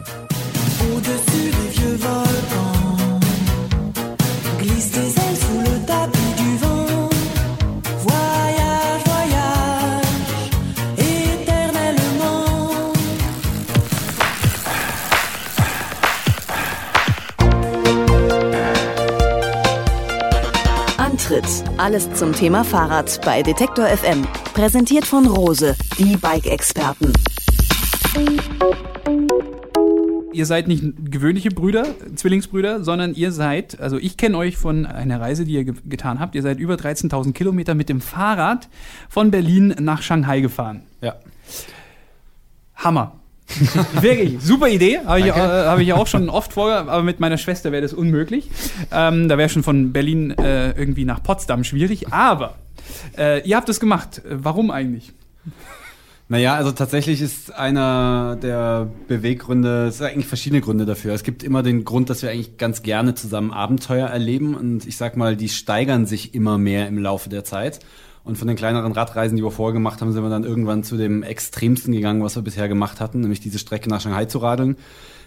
Au-dessus des vieux volcans, Alles zum Thema Fahrrad bei Detektor FM. Präsentiert von Rose, die Bike-Experten. Ihr seid nicht gewöhnliche Brüder, Zwillingsbrüder, sondern ihr seid, also ich kenne euch von einer Reise, die ihr ge getan habt. Ihr seid über 13.000 Kilometer mit dem Fahrrad von Berlin nach Shanghai gefahren. Ja. Hammer. Wirklich, super Idee. Habe ich, äh, hab ich auch schon oft vor, aber mit meiner Schwester wäre das unmöglich. Ähm, da wäre schon von Berlin äh, irgendwie nach Potsdam schwierig. Aber äh, ihr habt es gemacht. Warum eigentlich? Naja, also tatsächlich ist einer der Beweggründe, es sind eigentlich verschiedene Gründe dafür. Es gibt immer den Grund, dass wir eigentlich ganz gerne zusammen Abenteuer erleben und ich sag mal, die steigern sich immer mehr im Laufe der Zeit. Und von den kleineren Radreisen, die wir vorher gemacht haben, sind wir dann irgendwann zu dem Extremsten gegangen, was wir bisher gemacht hatten, nämlich diese Strecke nach Shanghai zu radeln.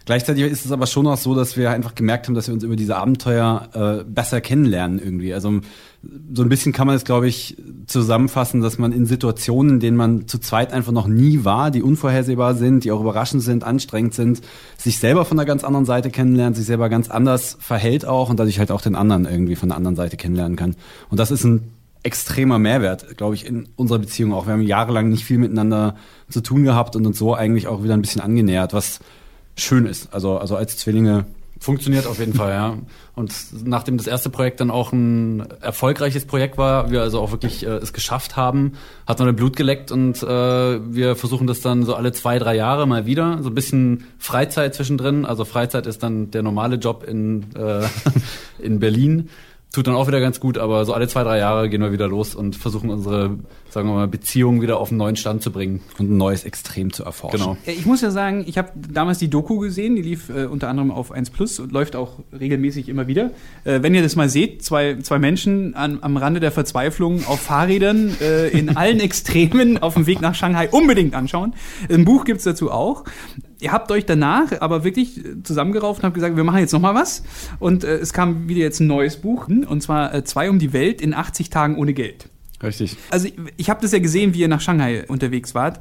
Gleichzeitig ist es aber schon auch so, dass wir einfach gemerkt haben, dass wir uns über diese Abenteuer äh, besser kennenlernen irgendwie. Also so ein bisschen kann man es, glaube ich, zusammenfassen, dass man in Situationen, in denen man zu zweit einfach noch nie war, die unvorhersehbar sind, die auch überraschend sind, anstrengend sind, sich selber von einer ganz anderen Seite kennenlernt, sich selber ganz anders verhält auch und dadurch halt auch den anderen irgendwie von der anderen Seite kennenlernen kann. Und das ist ein extremer Mehrwert, glaube ich, in unserer Beziehung auch. Wir haben jahrelang nicht viel miteinander zu tun gehabt und uns so eigentlich auch wieder ein bisschen angenähert, was schön ist. Also, also als Zwillinge Funktioniert auf jeden Fall, ja. Und nachdem das erste Projekt dann auch ein erfolgreiches Projekt war, wir also auch wirklich äh, es geschafft haben, hat man Blut geleckt und äh, wir versuchen das dann so alle zwei, drei Jahre mal wieder. So ein bisschen Freizeit zwischendrin. Also Freizeit ist dann der normale Job in, äh, in Berlin tut dann auch wieder ganz gut, aber so alle zwei, drei Jahre gehen wir wieder los und versuchen unsere, sagen wir mal, Beziehungen wieder auf einen neuen Stand zu bringen. Und ein neues Extrem zu erforschen. Genau. Ich muss ja sagen, ich habe damals die Doku gesehen, die lief äh, unter anderem auf 1 Plus und läuft auch regelmäßig immer wieder. Äh, wenn ihr das mal seht, zwei, zwei Menschen an, am Rande der Verzweiflung auf Fahrrädern äh, in allen Extremen auf dem Weg nach Shanghai unbedingt anschauen. Ein Buch gibt's dazu auch ihr habt euch danach aber wirklich zusammengerauft und habt gesagt, wir machen jetzt noch mal was. Und äh, es kam wieder jetzt ein neues Buch, und zwar äh, Zwei um die Welt in 80 Tagen ohne Geld. Richtig. Also ich, ich habe das ja gesehen, wie ihr nach Shanghai unterwegs wart.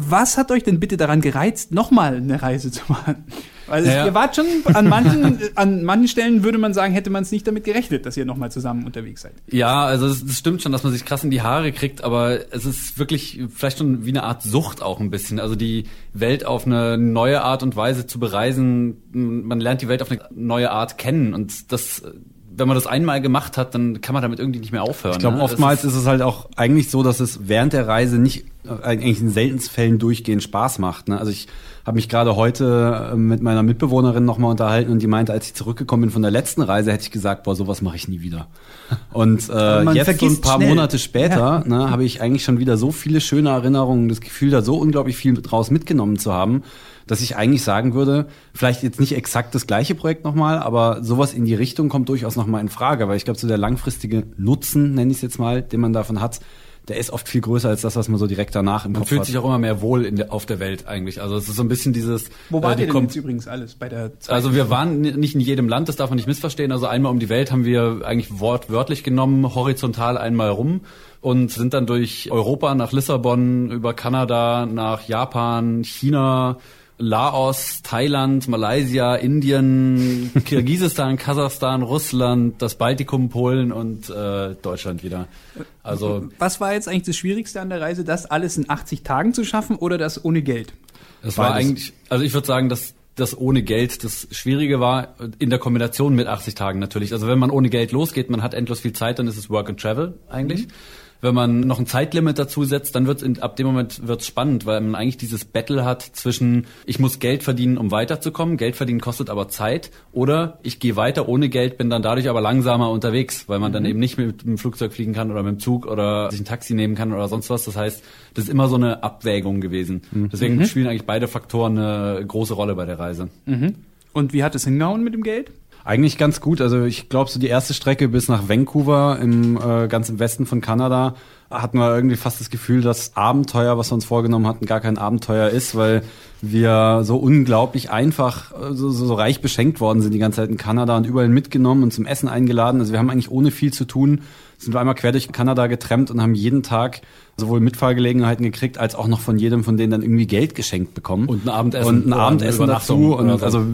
Was hat euch denn bitte daran gereizt, nochmal eine Reise zu machen? Weil ja, ihr wart schon an manchen, an manchen Stellen würde man sagen, hätte man es nicht damit gerechnet, dass ihr nochmal zusammen unterwegs seid. Ja, also es, es stimmt schon, dass man sich krass in die Haare kriegt, aber es ist wirklich vielleicht schon wie eine Art Sucht auch ein bisschen. Also die Welt auf eine neue Art und Weise zu bereisen, man lernt die Welt auf eine neue Art kennen und das wenn man das einmal gemacht hat, dann kann man damit irgendwie nicht mehr aufhören. Ich glaube, ne? oftmals ist, ist, es halt auch eigentlich so, dass es während der Reise nicht, eigentlich in seltensten Fällen durchgehend Spaß macht. Ne? Also ich habe mich gerade heute äh, mit meiner Mitbewohnerin nochmal unterhalten und die meinte, als ich zurückgekommen bin von der letzten Reise, hätte ich gesagt, boah, sowas mache ich nie wieder. Und äh, jetzt so ein paar schnell. Monate später ja. ne, habe ich eigentlich schon wieder so viele schöne Erinnerungen, das Gefühl, da so unglaublich viel draus mitgenommen zu haben, dass ich eigentlich sagen würde, vielleicht jetzt nicht exakt das gleiche Projekt nochmal, aber sowas in die Richtung kommt durchaus nochmal in Frage, weil ich glaube, so der langfristige Nutzen, nenne ich es jetzt mal, den man davon hat, der ist oft viel größer als das, was man so direkt danach im man Kopf fühlt hat. sich auch immer mehr wohl in der, auf der Welt eigentlich. Also es ist so ein bisschen dieses. Wo war äh, ihr denn jetzt übrigens alles bei der? Also wir waren nicht in jedem Land, das darf man nicht missverstehen. Also einmal um die Welt haben wir eigentlich wortwörtlich genommen, horizontal einmal rum und sind dann durch Europa nach Lissabon, über Kanada, nach Japan, China, Laos, Thailand, Malaysia, Indien, Kirgisistan, Kasachstan, Russland, das Baltikum, Polen und äh, Deutschland wieder. Also was war jetzt eigentlich das Schwierigste an der Reise, das alles in 80 Tagen zu schaffen oder das ohne Geld? Das war eigentlich, also ich würde sagen, dass das ohne Geld das Schwierige war, in der Kombination mit 80 Tagen natürlich. Also wenn man ohne Geld losgeht, man hat endlos viel Zeit, dann ist es Work and Travel eigentlich. Mhm. Wenn man noch ein Zeitlimit dazu setzt, dann wird ab dem Moment wird's spannend, weil man eigentlich dieses Battle hat zwischen ich muss Geld verdienen, um weiterzukommen, Geld verdienen kostet aber Zeit, oder ich gehe weiter ohne Geld, bin dann dadurch aber langsamer unterwegs, weil man mhm. dann eben nicht mit dem Flugzeug fliegen kann oder mit dem Zug oder sich ein Taxi nehmen kann oder sonst was. Das heißt, das ist immer so eine Abwägung gewesen. Mhm. Deswegen mhm. spielen eigentlich beide Faktoren eine große Rolle bei der Reise. Mhm. Und wie hat es hingehauen mit dem Geld? Eigentlich ganz gut. Also ich glaube, so die erste Strecke bis nach Vancouver im äh, ganz im Westen von Kanada hatten wir irgendwie fast das Gefühl, dass Abenteuer, was wir uns vorgenommen hatten, gar kein Abenteuer ist, weil wir so unglaublich einfach, so, so, so reich beschenkt worden sind die ganze Zeit in Kanada und überall mitgenommen und zum Essen eingeladen. Also wir haben eigentlich ohne viel zu tun, sind wir einmal quer durch Kanada getrennt und haben jeden Tag sowohl Mitfahrgelegenheiten gekriegt, als auch noch von jedem von denen dann irgendwie Geld geschenkt bekommen. Und ein Abendessen. Und ein Abendessen dazu. Und so. also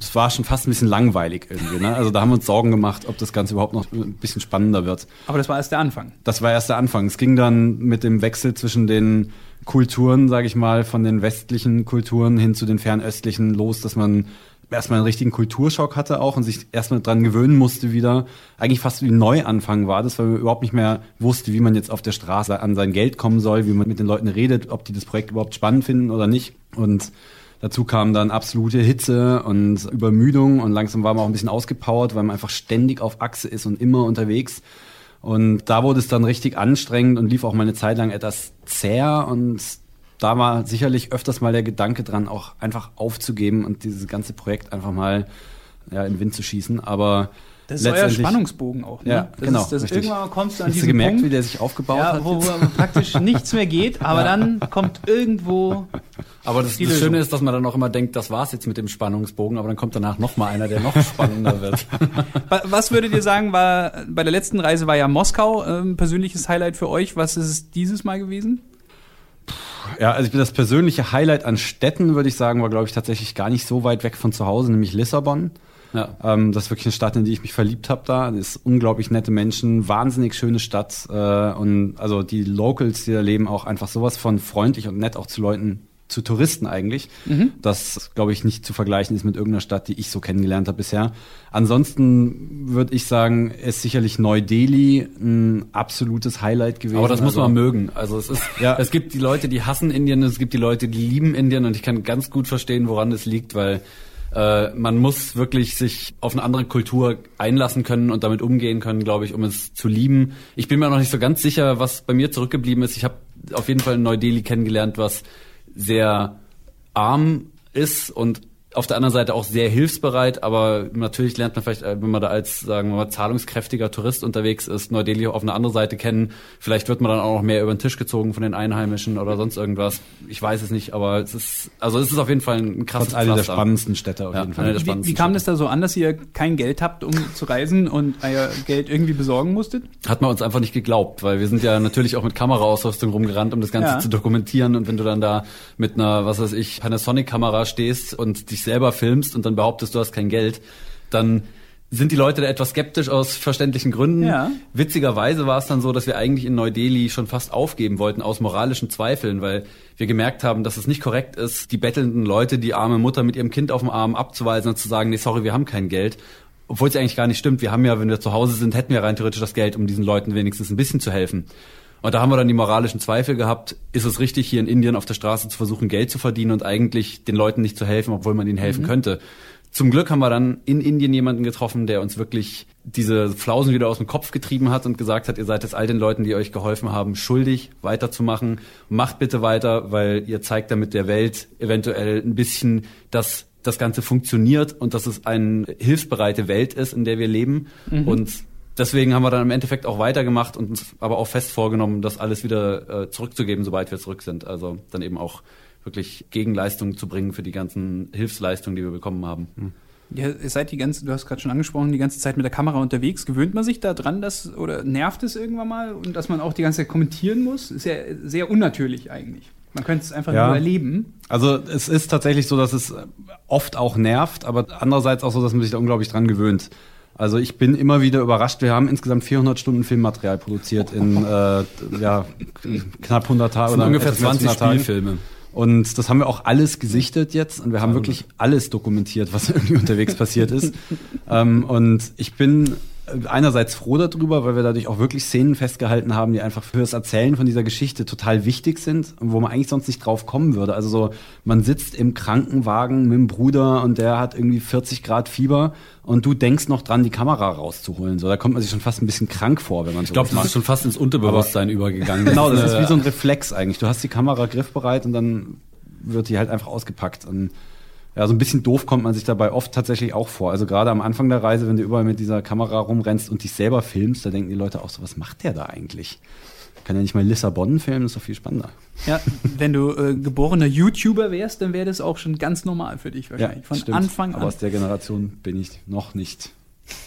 es war schon fast ein bisschen langweilig irgendwie. Ne? Also da haben wir uns Sorgen gemacht, ob das Ganze überhaupt noch ein bisschen spannender wird. Aber das war erst der Anfang. Das war erst der Anfang. Es ging dann mit dem Wechsel zwischen den Kulturen, sage ich mal, von den westlichen Kulturen hin zu den fernöstlichen los, dass man erstmal einen richtigen Kulturschock hatte auch und sich erstmal dran gewöhnen musste wieder. Eigentlich fast wie ein Neuanfang war das, weil man überhaupt nicht mehr wusste, wie man jetzt auf der Straße an sein Geld kommen soll, wie man mit den Leuten redet, ob die das Projekt überhaupt spannend finden oder nicht. Und dazu kam dann absolute Hitze und Übermüdung und langsam war man auch ein bisschen ausgepowert, weil man einfach ständig auf Achse ist und immer unterwegs. Und da wurde es dann richtig anstrengend und lief auch mal eine Zeit lang etwas zäh und da war sicherlich öfters mal der Gedanke dran, auch einfach aufzugeben und dieses ganze Projekt einfach mal ja, in den Wind zu schießen. Aber Das ist euer Spannungsbogen auch, ne? Ja, das genau. Ist, das irgendwann kommst du an Hast diesen du gemerkt, Punkt, wie der sich aufgebaut ja, hat? wo, wo praktisch nichts mehr geht, aber dann kommt irgendwo Aber das, das. Schöne ist, dass man dann auch immer denkt, das war's jetzt mit dem Spannungsbogen, aber dann kommt danach noch mal einer, der noch spannender wird. Wa- Was würdet ihr sagen, war bei der letzten Reise war ja Moskau ähm, persönliches Highlight für euch. Was ist es dieses Mal gewesen? Ja, also ich bin das persönliche Highlight an Städten, würde ich sagen, war, glaube ich, tatsächlich gar nicht so weit weg von zu Hause, nämlich Lissabon. Ja. Ähm, das ist wirklich eine Stadt, in die ich mich verliebt habe da. Das ist unglaublich nette Menschen, wahnsinnig schöne Stadt. Äh, und also die Locals, die da leben, auch einfach sowas von freundlich und nett auch zu Leuten, zu Touristen eigentlich. Mhm. Das, glaube ich, nicht zu vergleichen ist mit irgendeiner Stadt, die ich so kennengelernt habe bisher. Ansonsten würde ich sagen, ist sicherlich Neu-Delhi ein absolutes Highlight gewesen. Aber das muss Also- man mögen. Also es ist, Ja. es gibt die Leute, die hassen Indien, es gibt die Leute, die lieben Indien und ich kann ganz gut verstehen, woran es liegt, weil äh, man muss wirklich sich auf eine andere Kultur einlassen können und damit umgehen können, glaube ich, um es zu lieben. Ich bin mir noch nicht so ganz sicher, was bei mir zurückgeblieben ist. Ich habe auf jeden Fall Neu-Delhi kennengelernt, was sehr arm ist und auf der anderen Seite auch sehr hilfsbereit, aber natürlich lernt man vielleicht, äh, wenn man da als, sagen wir mal, zahlungskräftiger Tourist unterwegs ist, Neu-Delhi auf eine andere Seite kennen. Vielleicht wird man dann auch noch mehr über den Tisch gezogen von den Einheimischen oder sonst irgendwas. Ich weiß es nicht, aber es ist, also es ist auf jeden Fall ein krasses Trotz einer der spannendsten Städte auf Ja, jeden Fall. eine der Wie, spannendsten wie kam das da so an, dass ihr kein Geld habt, um zu reisen und euer Geld irgendwie besorgen musstet? hat man uns einfach nicht geglaubt, weil wir sind ja natürlich auch mit Kameraausrüstung rumgerannt, um das Ganze Ja. zu dokumentieren. Und wenn du dann da mit einer, was weiß ich, Panasonic-Kamera stehst und dich selber filmst und dann behauptest, du hast kein Geld, dann sind die Leute da etwas skeptisch aus verständlichen Gründen. Ja. Witzigerweise war es dann so, dass wir eigentlich in Neu-Delhi schon fast aufgeben wollten aus moralischen Zweifeln, weil wir gemerkt haben, dass es nicht korrekt ist, die bettelnden Leute, die arme Mutter mit ihrem Kind auf dem Arm abzuweisen und zu sagen, nee, sorry, wir haben kein Geld. Obwohl es eigentlich gar nicht stimmt. Wir haben ja, wenn wir zu Hause sind, hätten wir rein theoretisch das Geld, um diesen Leuten wenigstens ein bisschen zu helfen. Und da haben wir dann die moralischen Zweifel gehabt, ist es richtig, hier in Indien auf der Straße zu versuchen, Geld zu verdienen und eigentlich den Leuten nicht zu helfen, obwohl man ihnen helfen Mhm. könnte. Zum Glück haben wir dann in Indien jemanden getroffen, der uns wirklich diese Flausen wieder aus dem Kopf getrieben hat und gesagt hat, ihr seid es all den Leuten, die euch geholfen haben, schuldig, weiterzumachen. Macht bitte weiter, weil ihr zeigt damit der Welt eventuell ein bisschen, dass das Ganze funktioniert und dass es eine hilfsbereite Welt ist, in der wir leben. Mhm. Und deswegen haben wir dann im Endeffekt auch weitergemacht und uns aber auch fest vorgenommen, das alles wieder äh, zurückzugeben, sobald wir zurück sind. Also dann eben auch wirklich Gegenleistungen zu bringen für die ganzen Hilfsleistungen, die wir bekommen haben. Ja, ihr seid die ganze, du hast gerade schon angesprochen, die ganze Zeit mit der Kamera unterwegs. Gewöhnt man sich da dran, dass, oder nervt es irgendwann mal und dass man auch die ganze Zeit kommentieren muss? Ist ja sehr unnatürlich eigentlich. Man könnte es einfach Ja. nur erleben. Also es ist tatsächlich so, dass es oft auch nervt, aber andererseits auch so, dass man sich da unglaublich dran gewöhnt. Also ich bin immer wieder überrascht. Wir haben insgesamt 400 Stunden Filmmaterial produziert in äh, ja, knapp 100 Tagen oder ungefähr etwas mehr als 20 100 Tagen. Spielfilme. Und das haben wir auch alles gesichtet jetzt und wir haben wirklich alles dokumentiert, was irgendwie unterwegs passiert ist. Ähm, und ich bin einerseits froh darüber, weil wir dadurch auch wirklich Szenen festgehalten haben, die einfach für das Erzählen von dieser Geschichte total wichtig sind und wo man eigentlich sonst nicht drauf kommen würde. Also so, man sitzt im Krankenwagen mit dem Bruder und der hat irgendwie 40 Grad Fieber und du denkst noch dran, die Kamera rauszuholen. So, da kommt man sich schon fast ein bisschen krank vor, wenn man Ich glaube, das ist schon fast ins Unterbewusstsein übergegangen. Genau, das ist Äh, wie so ein Reflex eigentlich. Du hast die Kamera griffbereit und dann wird die halt einfach ausgepackt. Und ja, so ein bisschen doof kommt man sich dabei oft tatsächlich auch vor. Also gerade am Anfang der Reise, wenn du überall mit dieser Kamera rumrennst und dich selber filmst, da denken die Leute auch so, was macht der da eigentlich? Kann ja nicht mal Lissabon filmen, das ist doch viel spannender. Ja, wenn du äh, geborener YouTuber wärst, dann wäre das auch schon ganz normal für dich wahrscheinlich. Von stimmt. Anfang Aber an. aus der Generation bin ich noch nicht.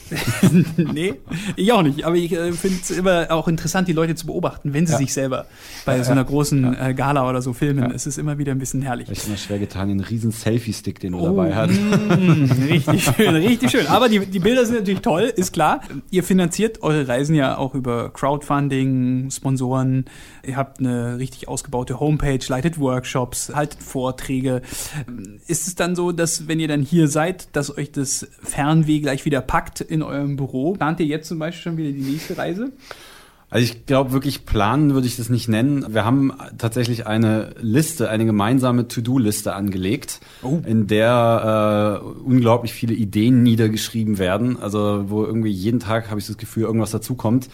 nee, ich auch nicht. Aber ich äh, finde es immer auch interessant, die Leute zu beobachten, wenn sie Ja. sich selber bei Ja, so einer ja. großen äh, Gala oder so filmen. Es ist immer wieder ein bisschen herrlich. Ich immer schwer getan, den riesen Selfie-Stick, den du dabei hast. Mm, richtig schön, richtig schön. Aber die, die Bilder sind natürlich toll, ist klar. Ihr finanziert eure Reisen ja auch über Crowdfunding, Sponsoren. Ihr habt eine richtig ausgebaute Homepage, leitet Workshops, haltet Vorträge. Ist es dann so, dass wenn ihr dann hier seid, dass euch das Fernweh gleich wieder packt in eurem Büro? Plant ihr jetzt zum Beispiel schon wieder die nächste Reise? Also ich glaube wirklich planen würde ich das nicht nennen. Wir haben tatsächlich eine Liste, eine gemeinsame To-Do-Liste angelegt, in der äh, unglaublich viele Ideen niedergeschrieben werden. Also wo irgendwie jeden Tag habe ich das Gefühl, irgendwas dazukommt.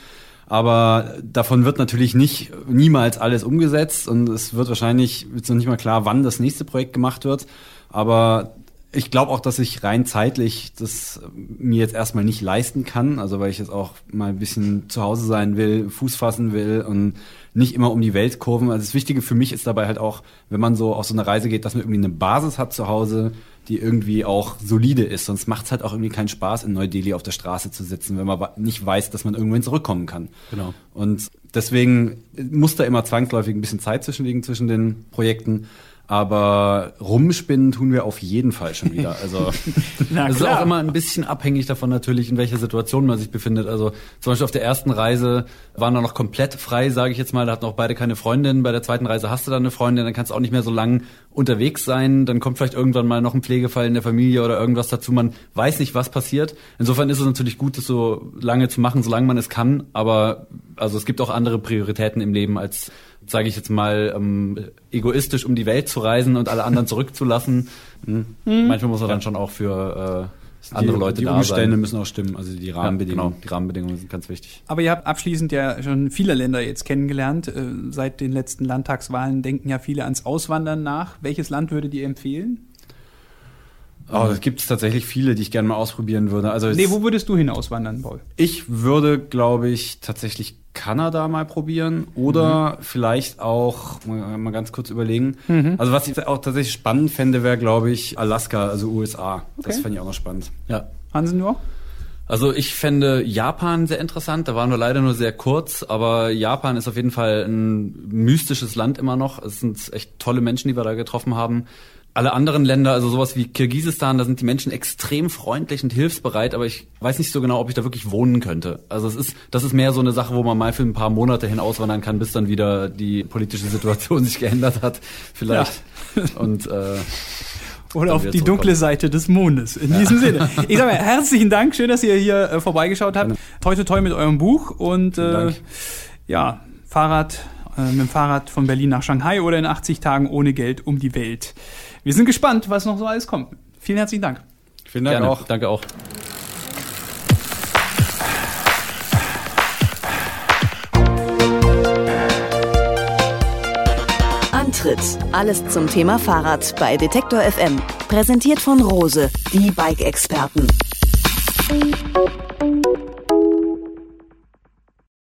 Aber davon wird natürlich nicht niemals alles umgesetzt und es wird wahrscheinlich ist noch nicht mal klar, wann das nächste Projekt gemacht wird. Aber ich glaube auch, dass ich rein zeitlich das mir jetzt erstmal nicht leisten kann. Also weil ich jetzt auch mal ein bisschen zu Hause sein will, Fuß fassen will und nicht immer um die Welt kurven. Also das Wichtige für mich ist dabei halt auch, wenn man so auf so eine Reise geht, dass man irgendwie eine Basis hat zu Hause, die irgendwie auch solide ist. Sonst macht es halt auch irgendwie keinen Spaß, in Neu-Delhi auf der Straße zu sitzen, wenn man nicht weiß, dass man irgendwann zurückkommen kann. Genau. Und deswegen muss da immer zwangsläufig ein bisschen Zeit zwischenliegen zwischen den Projekten. Aber rumspinnen tun wir auf jeden Fall schon wieder. Also es ist auch immer ein bisschen abhängig davon natürlich, in welcher Situation man sich befindet. Also zum Beispiel auf der ersten Reise waren wir noch komplett frei, sage ich jetzt mal. Da hatten auch beide keine Freundin. Bei der zweiten Reise hast du dann eine Freundin, dann kannst du auch nicht mehr so lang unterwegs sein. Dann kommt vielleicht irgendwann mal noch ein Pflegefall in der Familie oder irgendwas dazu. Man weiß nicht, was passiert. Insofern ist es natürlich gut, das so lange zu machen, solange man es kann. Aber also es gibt auch andere Prioritäten im Leben als sage ich jetzt mal, ähm, egoistisch um die Welt zu reisen und alle anderen zurückzulassen. Hm. Manchmal muss er dann schon auch für äh, andere die, Leute die da Umstände sein. müssen auch stimmen. Also die Rahmenbedingungen. genau. Die Rahmenbedingungen sind ganz wichtig. Aber ihr habt abschließend ja schon viele Länder jetzt kennengelernt. Äh, Seit den letzten Landtagswahlen denken ja viele ans Auswandern nach. Welches Land würdet ihr empfehlen? Oh, es gibt tatsächlich viele, die ich gerne mal ausprobieren würde. Also Nee, wo würdest du hin auswandern, Paul? Ich würde, glaube ich, tatsächlich Kanada mal probieren oder vielleicht auch mal, mal ganz kurz überlegen. Mhm. Also was ich auch tatsächlich spannend fände, wäre, glaube ich, Alaska, also USA. Das Okay. fände ich auch noch spannend. Ja. Hansen nur? Also ich fände Japan sehr interessant. Da waren wir leider nur sehr kurz, aber Japan ist auf jeden Fall ein mystisches Land immer noch. Es sind echt tolle Menschen, die wir da getroffen haben. Alle anderen Länder, also sowas wie Kirgisistan, da sind die Menschen extrem freundlich und hilfsbereit, aber ich weiß nicht so genau, ob ich da wirklich wohnen könnte. Also es ist, das ist mehr so eine Sache, wo man mal für ein paar Monate hin auswandern kann, bis dann wieder die politische Situation sich geändert hat, vielleicht. Und äh, Oder auf die dunkle. Seite des Mondes. In diesem Sinne. Ich sag mal, herzlichen Dank. Schön, dass ihr hier äh, vorbeigeschaut habt. Toi, toi, toi mit eurem Buch. Und äh, ja, Fahrrad, äh, mit dem Fahrrad von Berlin nach Shanghai oder in 80 Tagen ohne Geld um die Welt. Wir sind gespannt, was noch so alles kommt. Vielen herzlichen Dank. Vielen Dank gerne. auch. Danke auch. Antritt. Alles zum Thema Fahrrad bei Detektor FM. Präsentiert von Rose, die Bike-Experten.